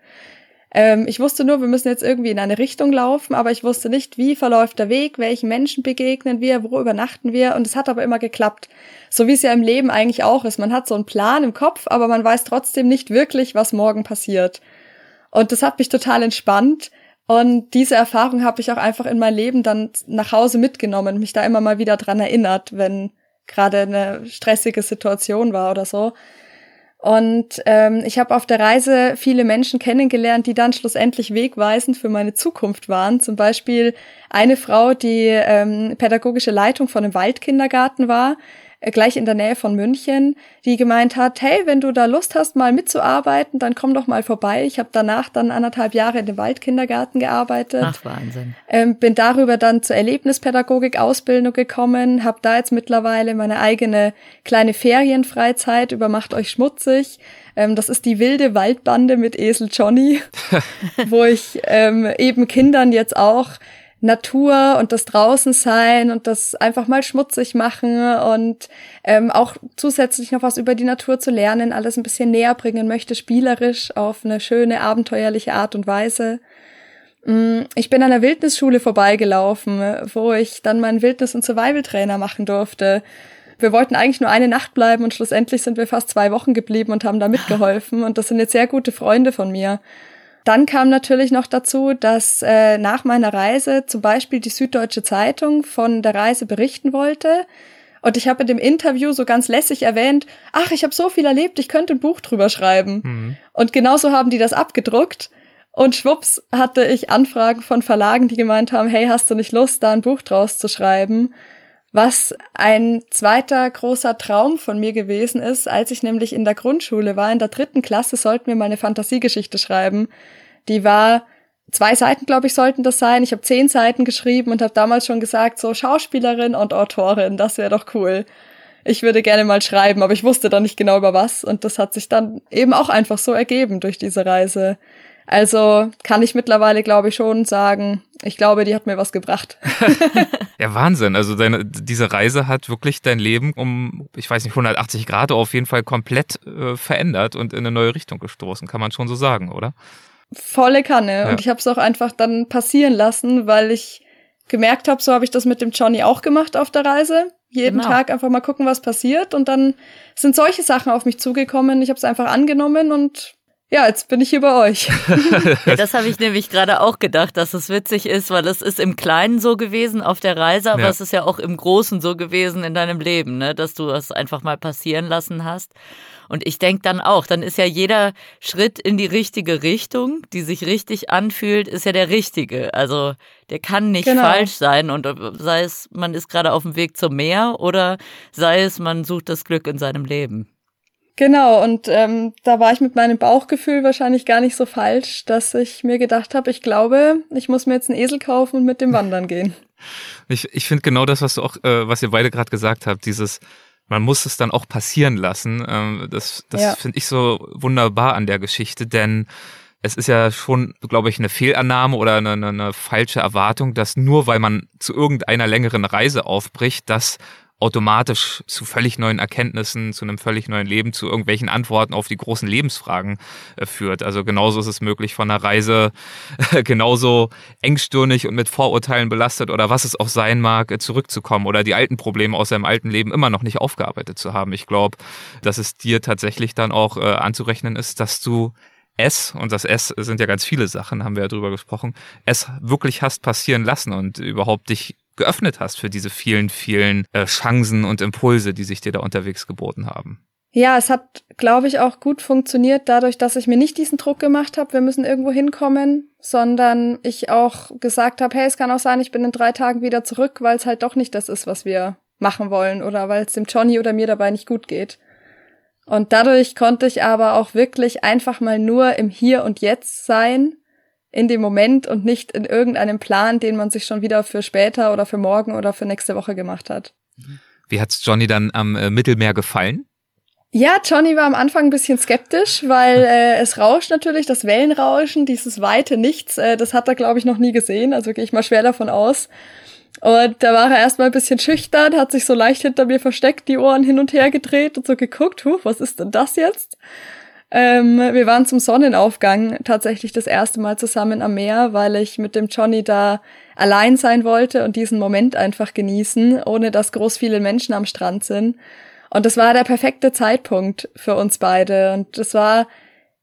Speaker 1: Ähm, ich wusste nur, wir müssen jetzt irgendwie in eine Richtung laufen, aber ich wusste nicht, wie verläuft der Weg, welchen Menschen begegnen wir, wo übernachten wir. Und es hat aber immer geklappt. So wie es ja im Leben eigentlich auch ist. Man hat so einen Plan im Kopf, aber man weiß trotzdem nicht wirklich, was morgen passiert. Und das hat mich total entspannt. Und diese Erfahrung habe ich auch einfach in mein Leben dann nach Hause mitgenommen, mich da immer mal wieder dran erinnert, wenn gerade eine stressige Situation war oder so. Und ähm, ich habe auf der Reise viele Menschen kennengelernt, die dann schlussendlich wegweisend für meine Zukunft waren. Zum Beispiel eine Frau, die ähm, pädagogische Leitung von einem Waldkindergarten war, gleich in der Nähe von München, die gemeint hat, hey, wenn du da Lust hast, mal mitzuarbeiten, dann komm doch mal vorbei. Ich habe danach dann anderthalb Jahre in dem Waldkindergarten gearbeitet.
Speaker 4: Ach, Wahnsinn.
Speaker 1: Ähm, bin darüber dann zur Erlebnispädagogik-Ausbildung gekommen, habe da jetzt mittlerweile meine eigene kleine Ferienfreizeit über Macht euch schmutzig. Ähm, das ist die wilde Waldbande mit Esel Johnny, wo ich ähm, eben Kindern jetzt auch Natur und das Draußensein und das einfach mal schmutzig machen und ähm, auch zusätzlich noch was über die Natur zu lernen, alles ein bisschen näher bringen möchte, spielerisch auf eine schöne, abenteuerliche Art und Weise. Mm, ich bin an der Wildnisschule vorbeigelaufen, wo ich dann meinen Wildnis- und Survival-Trainer machen durfte. Wir wollten eigentlich nur eine Nacht bleiben und schlussendlich sind wir fast zwei Wochen geblieben und haben da mitgeholfen. Und das sind jetzt sehr gute Freunde von mir. Dann kam natürlich noch dazu, dass äh, nach meiner Reise zum Beispiel die Süddeutsche Zeitung von der Reise berichten wollte. Und ich habe in dem Interview so ganz lässig erwähnt, ach, ich habe so viel erlebt, ich könnte ein Buch drüber schreiben. Mhm. Und genauso haben die das abgedruckt. Und schwupps hatte ich Anfragen von Verlagen, die gemeint haben, hey, hast du nicht Lust, da ein Buch draus zu schreiben? Was ein zweiter großer Traum von mir gewesen ist, als ich nämlich in der Grundschule war, in der dritten Klasse sollten wir mal eine Fantasiegeschichte schreiben. Die war zwei Seiten, glaube ich, sollten das sein. Ich habe zehn Seiten geschrieben und habe damals schon gesagt, so Schauspielerin und Autorin, das wäre doch cool. Ich würde gerne mal schreiben, aber ich wusste dann nicht genau über was und das hat sich dann eben auch einfach so ergeben durch diese Reise. Also kann ich mittlerweile, glaube ich, schon sagen, ich glaube, die hat mir was gebracht.
Speaker 3: ja, Wahnsinn. Also deine, diese Reise hat wirklich dein Leben um, ich weiß nicht, 180 Grad auf jeden Fall komplett äh, verändert und in eine neue Richtung gestoßen, kann man schon so sagen, oder?
Speaker 1: volle Kanne. Ja. Und ich habe es auch einfach dann passieren lassen, weil ich gemerkt habe, so habe ich das mit dem Johnny auch gemacht auf der Reise. Jeden genau. Tag einfach mal gucken, was passiert. Und dann sind solche Sachen auf mich zugekommen. Ich habe es einfach angenommen und ja, jetzt bin ich hier bei euch.
Speaker 4: ja, das habe ich nämlich gerade auch gedacht, dass es witzig ist, weil es ist im Kleinen so gewesen auf der Reise, aber ja. es ist ja auch im Großen so gewesen in deinem Leben, ne? dass du es einfach mal passieren lassen hast. Und ich denke dann auch, dann ist ja jeder Schritt in die richtige Richtung, die sich richtig anfühlt, ist ja der richtige. Also der kann nicht genau. falsch sein. Und sei es, man ist gerade auf dem Weg zum Meer oder sei es, man sucht das Glück in seinem Leben.
Speaker 1: Genau, und ähm, da war ich mit meinem Bauchgefühl wahrscheinlich gar nicht so falsch, dass ich mir gedacht habe, ich glaube, ich muss mir jetzt einen Esel kaufen und mit dem wandern gehen.
Speaker 3: Ich, ich finde genau das, was du auch, äh, was ihr beide gerade gesagt habt, dieses man muss es dann auch passieren lassen. Ähm, das das ja. finde ich so wunderbar an der Geschichte, denn es ist ja schon, glaube ich, eine Fehlannahme oder eine, eine, falsche Erwartung, dass nur weil man zu irgendeiner längeren Reise aufbricht, dass automatisch zu völlig neuen Erkenntnissen, zu einem völlig neuen Leben, zu irgendwelchen Antworten auf die großen Lebensfragen äh, führt. Also genauso ist es möglich, von einer Reise genauso engstirnig und mit Vorurteilen belastet oder was es auch sein mag, äh, zurückzukommen oder die alten Probleme aus seinem alten Leben immer noch nicht aufgearbeitet zu haben. Ich glaube, dass es dir tatsächlich dann auch äh, anzurechnen ist, dass du es, und das S sind ja ganz viele Sachen, haben wir ja drüber gesprochen, es wirklich hast passieren lassen und überhaupt dich geöffnet hast für diese vielen, vielen äh, Chancen und Impulse, die sich dir da unterwegs geboten haben.
Speaker 1: Ja, es hat, glaube ich, auch gut funktioniert, dadurch, dass ich mir nicht diesen Druck gemacht habe, wir müssen irgendwo hinkommen, sondern ich auch gesagt habe, hey, es kann auch sein, ich bin in drei Tagen wieder zurück, weil es halt doch nicht das ist, was wir machen wollen oder weil es dem Johnny oder mir dabei nicht gut geht. Und dadurch konnte ich aber auch wirklich einfach mal nur im Hier und Jetzt sein in dem Moment und nicht in irgendeinem Plan, den man sich schon wieder für später oder für morgen oder für nächste Woche gemacht hat.
Speaker 3: Wie hat's Johnny dann am äh, Mittelmeer gefallen?
Speaker 1: Ja, Johnny war am Anfang ein bisschen skeptisch, weil äh, es rauscht natürlich, das Wellenrauschen, dieses weite Nichts, äh, das hat er, glaube ich, noch nie gesehen, also gehe ich mal schwer davon aus. Und da war er erstmal ein bisschen schüchtern, hat sich so leicht hinter mir versteckt, die Ohren hin und her gedreht und so geguckt, huh, was ist denn das jetzt? Ähm, wir waren zum Sonnenaufgang tatsächlich das erste Mal zusammen am Meer, weil ich mit dem Johnny da allein sein wollte und diesen Moment einfach genießen, ohne dass groß viele Menschen am Strand sind. Und das war der perfekte Zeitpunkt für uns beide. Und das war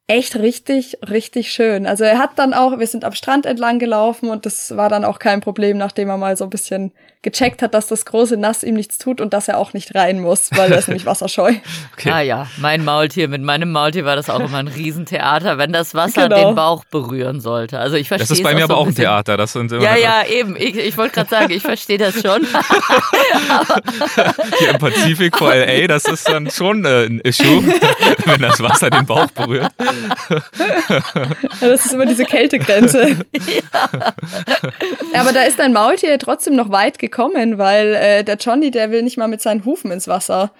Speaker 1: echt richtig, richtig schön. Also er hat dann auch, wir sind am Strand entlang gelaufen und das war dann auch kein Problem, nachdem er mal so ein bisschen gecheckt hat, dass das große Nass ihm nichts tut und dass er auch nicht rein muss, weil er ist nämlich wasserscheu.
Speaker 4: Okay. Ah ja, mein Maultier, mit meinem Maultier war das auch immer ein Riesentheater, wenn das Wasser genau. den Bauch berühren sollte. Also ich verstehe
Speaker 3: Das ist bei mir aber auch ein Theater. Das sind
Speaker 4: ja, ja, eben. Ich, ich wollte gerade sagen, ich verstehe das schon.
Speaker 3: Hier im Pazifik vor LA, das ist dann schon äh, ein Issue, wenn das Wasser den Bauch berührt.
Speaker 1: Ja, das ist immer diese Kältegrenze. Ja. Aber da ist dein Maultier trotzdem noch weit gekommen gekommen, weil äh, der Johnny, der will nicht mal mit seinen Hufen ins Wasser.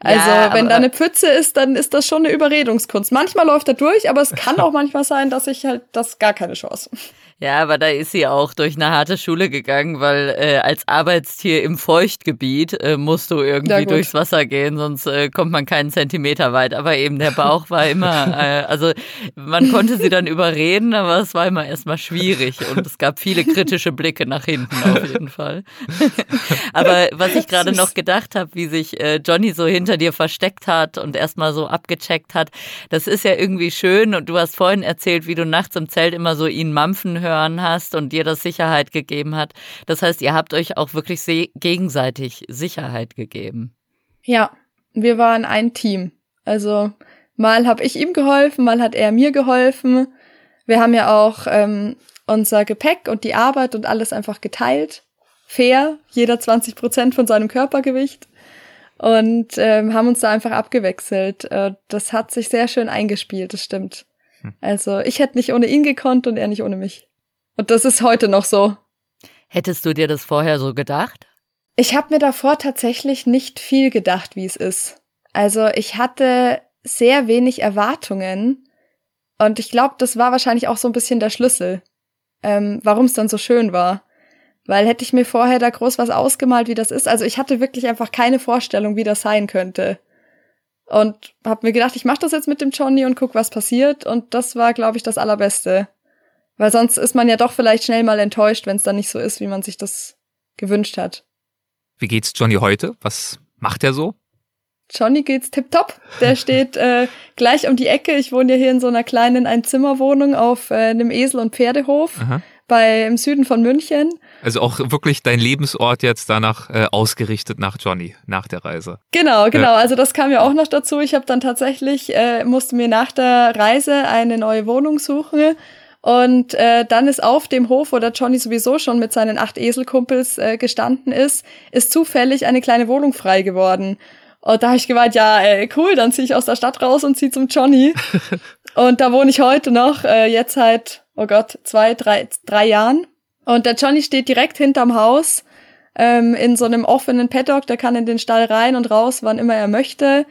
Speaker 1: Also, ja, wenn da eine Pfütze ist, dann ist das schon eine Überredungskunst. Manchmal läuft er durch, aber es kann auch manchmal sein, dass ich halt das gar keine Chance.
Speaker 4: Ja, aber da ist sie auch durch eine harte Schule gegangen, weil äh, als Arbeitstier im Feuchtgebiet äh, musst du irgendwie durchs Wasser gehen, sonst äh, kommt man keinen Zentimeter weit. Aber eben der Bauch war immer, äh, also man konnte sie dann überreden, aber es war immer erstmal schwierig und es gab viele kritische Blicke nach hinten auf jeden Fall. aber was ich gerade noch gedacht habe, wie sich äh, Johnny so hinter dir versteckt hat und erstmal so abgecheckt hat, das ist ja irgendwie schön und du hast vorhin erzählt, wie du nachts im Zelt immer so ihn mampfen hörst hören hast und dir das Sicherheit gegeben hat. Das heißt, ihr habt euch auch wirklich gegenseitig Sicherheit gegeben.
Speaker 1: Ja, wir waren ein Team. Also mal habe ich ihm geholfen, mal hat er mir geholfen. Wir haben ja auch ähm, unser Gepäck und die Arbeit und alles einfach geteilt. Fair, jeder 20 Prozent von seinem Körpergewicht. Und ähm, haben uns da einfach abgewechselt. Äh, das hat sich sehr schön eingespielt, das stimmt. Hm. Also ich hätte nicht ohne ihn gekonnt und er nicht ohne mich. Und das ist heute noch so.
Speaker 4: Hättest du dir das vorher so gedacht?
Speaker 1: Ich habe mir davor tatsächlich nicht viel gedacht, wie es ist. Also ich hatte sehr wenig Erwartungen und ich glaube, das war wahrscheinlich auch so ein bisschen der Schlüssel, ähm, warum es dann so schön war. Weil hätte ich mir vorher da groß was ausgemalt, wie das ist, also ich hatte wirklich einfach keine Vorstellung, wie das sein könnte. Und habe mir gedacht, ich mache das jetzt mit dem Johnny und guck, was passiert. Und das war, glaube ich, das Allerbeste. Weil sonst ist man ja doch vielleicht schnell mal enttäuscht, wenn es dann nicht so ist, wie man sich das gewünscht hat.
Speaker 3: Wie geht's Johnny heute? Was macht er so?
Speaker 1: Johnny geht's tipptopp. Der steht äh, gleich um die Ecke. Ich wohne ja hier in so einer kleinen Einzimmerwohnung auf äh, einem Esel- und Pferdehof Aha. bei im Süden von München.
Speaker 3: Also auch wirklich dein Lebensort jetzt danach äh, ausgerichtet nach Johnny, nach der Reise.
Speaker 1: Genau, genau. Also das kam ja auch noch dazu. Ich habe dann tatsächlich, äh, musste mir nach der Reise eine neue Wohnung suchen. Und äh, dann ist auf dem Hof, wo der Johnny sowieso schon mit seinen acht Eselkumpels äh, gestanden ist, ist zufällig eine kleine Wohnung frei geworden. Und da habe ich gemeint, ja, ey, cool, dann ziehe ich aus der Stadt raus und ziehe zum Johnny. und da wohne ich heute noch, äh, jetzt seit, oh Gott, zwei, drei, drei Jahren. Und der Johnny steht direkt hinterm Haus ähm, in so einem offenen Paddock, der kann in den Stall rein und raus, wann immer er möchte.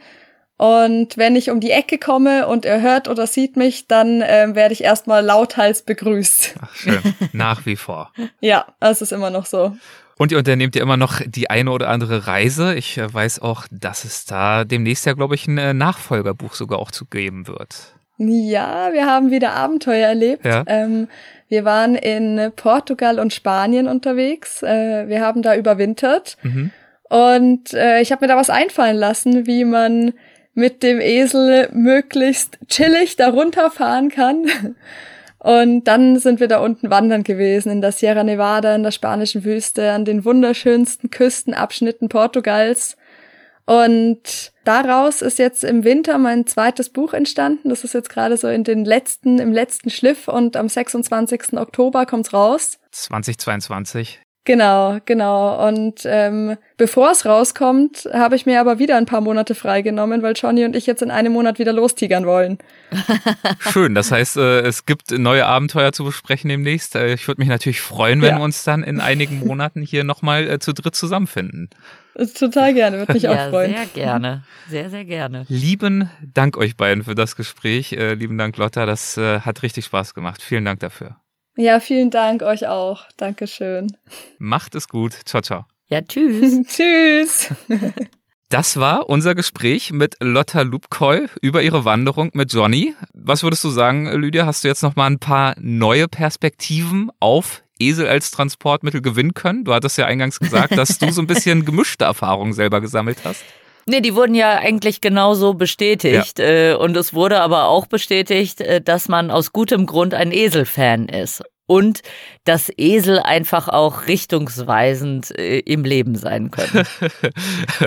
Speaker 1: Und wenn ich um die Ecke komme und er hört oder sieht mich, dann ähm, werde ich erstmal lauthals begrüßt.
Speaker 3: Ach, schön. Nach wie vor.
Speaker 1: ja, es ist immer noch so.
Speaker 3: Und ihr unternehmt ja immer noch die eine oder andere Reise. Ich äh, weiß auch, dass es da demnächst ja, glaube ich, ein äh, Nachfolgerbuch sogar auch zu geben wird.
Speaker 1: Ja, wir haben wieder Abenteuer erlebt. Ja. Ähm, wir waren in Portugal und Spanien unterwegs. Äh, wir haben da überwintert. Mhm. Und äh, ich habe mir da was einfallen lassen, wie man mit dem Esel möglichst chillig darunter fahren kann. Und dann sind wir da unten wandern gewesen, in der Sierra Nevada, in der spanischen Wüste, an den wunderschönsten Küstenabschnitten Portugals. Und daraus ist jetzt im Winter mein zweites Buch entstanden. Das ist jetzt gerade so in den letzten, im letzten Schliff und am 26. Oktober kommt's raus.
Speaker 3: 2022.
Speaker 1: Genau, genau. Und ähm, bevor es rauskommt, habe ich mir aber wieder ein paar Monate freigenommen, weil Johnny und ich jetzt in einem Monat wieder lostigern wollen.
Speaker 3: Schön, das heißt, äh, es gibt neue Abenteuer zu besprechen demnächst. Äh, ich würde mich natürlich freuen, wenn ja. wir uns dann in einigen Monaten hier nochmal äh, zu dritt zusammenfinden.
Speaker 1: Total gerne, würde mich
Speaker 4: ja,
Speaker 1: auch freuen.
Speaker 4: Sehr gerne, sehr, sehr gerne.
Speaker 3: Lieben Dank euch beiden für das Gespräch. lieben Dank, Lotta, das hat richtig Spaß gemacht. Vielen Dank dafür.
Speaker 1: Ja, vielen Dank euch auch. Dankeschön.
Speaker 3: Macht es gut. Ciao, ciao.
Speaker 4: Ja, tschüss.
Speaker 1: tschüss.
Speaker 3: Das war unser Gespräch mit Lotta Lubkoll über ihre Wanderung mit Johnny. Was würdest du sagen, Lydia? Hast du jetzt noch mal ein paar neue Perspektiven auf Esel als Transportmittel gewinnen können? Du hattest ja eingangs gesagt, dass du so ein bisschen gemischte Erfahrungen selber gesammelt hast.
Speaker 4: Nee, die wurden ja eigentlich genauso bestätigt. Ja. Äh, und es wurde aber auch bestätigt, äh, dass man aus gutem Grund ein Esel-Fan ist und dass Esel einfach auch richtungsweisend äh, im Leben sein können.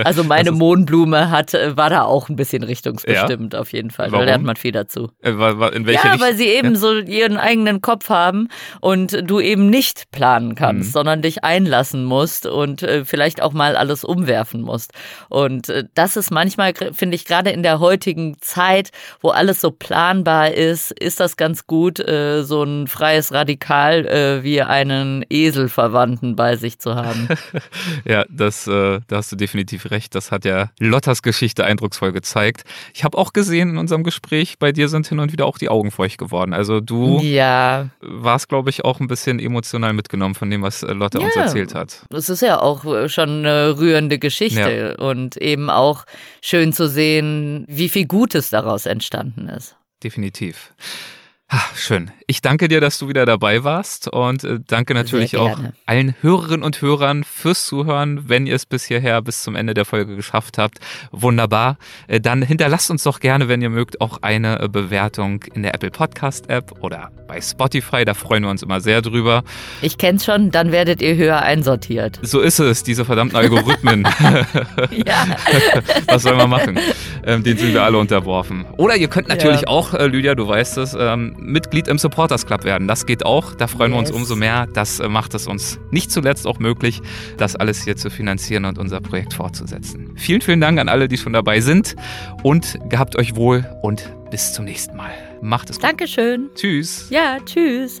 Speaker 4: Also meine also, Mohnblume hat, äh, war da auch ein bisschen richtungsbestimmt ja? auf jeden Fall. Warum? Da lernt man viel dazu.
Speaker 3: Äh, in welche
Speaker 4: ja,
Speaker 3: Richt
Speaker 4: weil sie eben ja? so ihren eigenen Kopf haben und du eben nicht planen kannst, mhm. sondern dich einlassen musst und äh, vielleicht auch mal alles umwerfen musst. Und äh, das ist manchmal, finde ich, gerade in der heutigen Zeit, wo alles so planbar ist, ist das ganz gut, äh, so ein freies Radikal äh, wie einen Eselverwandten bei sich zu haben.
Speaker 3: ja, das, äh, da hast du definitiv recht. Das hat ja Lottas Geschichte eindrucksvoll gezeigt. Ich habe auch gesehen in unserem Gespräch, bei dir sind hin und wieder auch die Augen feucht geworden. Also du
Speaker 4: ja.
Speaker 3: warst, glaube ich, auch ein bisschen emotional mitgenommen von dem, was äh, Lotta ja. uns erzählt hat.
Speaker 4: Das ist ja auch äh, schon eine rührende Geschichte ja. und eben auch schön zu sehen, wie viel Gutes daraus entstanden ist.
Speaker 3: Definitiv. Ach, schön. Ich danke dir, dass du wieder dabei warst und äh, danke natürlich auch allen Hörerinnen und Hörern fürs Zuhören, wenn ihr es bis hierher, bis zum Ende der Folge geschafft habt. Wunderbar. Äh, dann hinterlasst uns doch gerne, wenn ihr mögt, auch eine äh, Bewertung in der Apple Podcast App oder bei Spotify. Da freuen wir uns immer sehr drüber.
Speaker 4: Ich kenn's schon, dann werdet ihr höher einsortiert.
Speaker 3: So ist es, diese verdammten Algorithmen.
Speaker 4: ja.
Speaker 3: Was soll man machen? ähm, den sind wir alle unterworfen. Oder ihr könnt natürlich
Speaker 4: Ja.
Speaker 3: auch, Lydia, du weißt es, ähm, Mitglied im Supporters Club werden. Das geht auch. Da freuen wir uns
Speaker 4: Yes.
Speaker 3: umso mehr. Das äh, macht es uns nicht zuletzt auch möglich, das alles hier zu finanzieren und unser Projekt fortzusetzen. Vielen, vielen Dank an alle, die schon dabei sind und gehabt euch wohl und bis zum nächsten Mal. Macht es gut.
Speaker 4: Dankeschön.
Speaker 3: Tschüss.
Speaker 4: Ja, tschüss.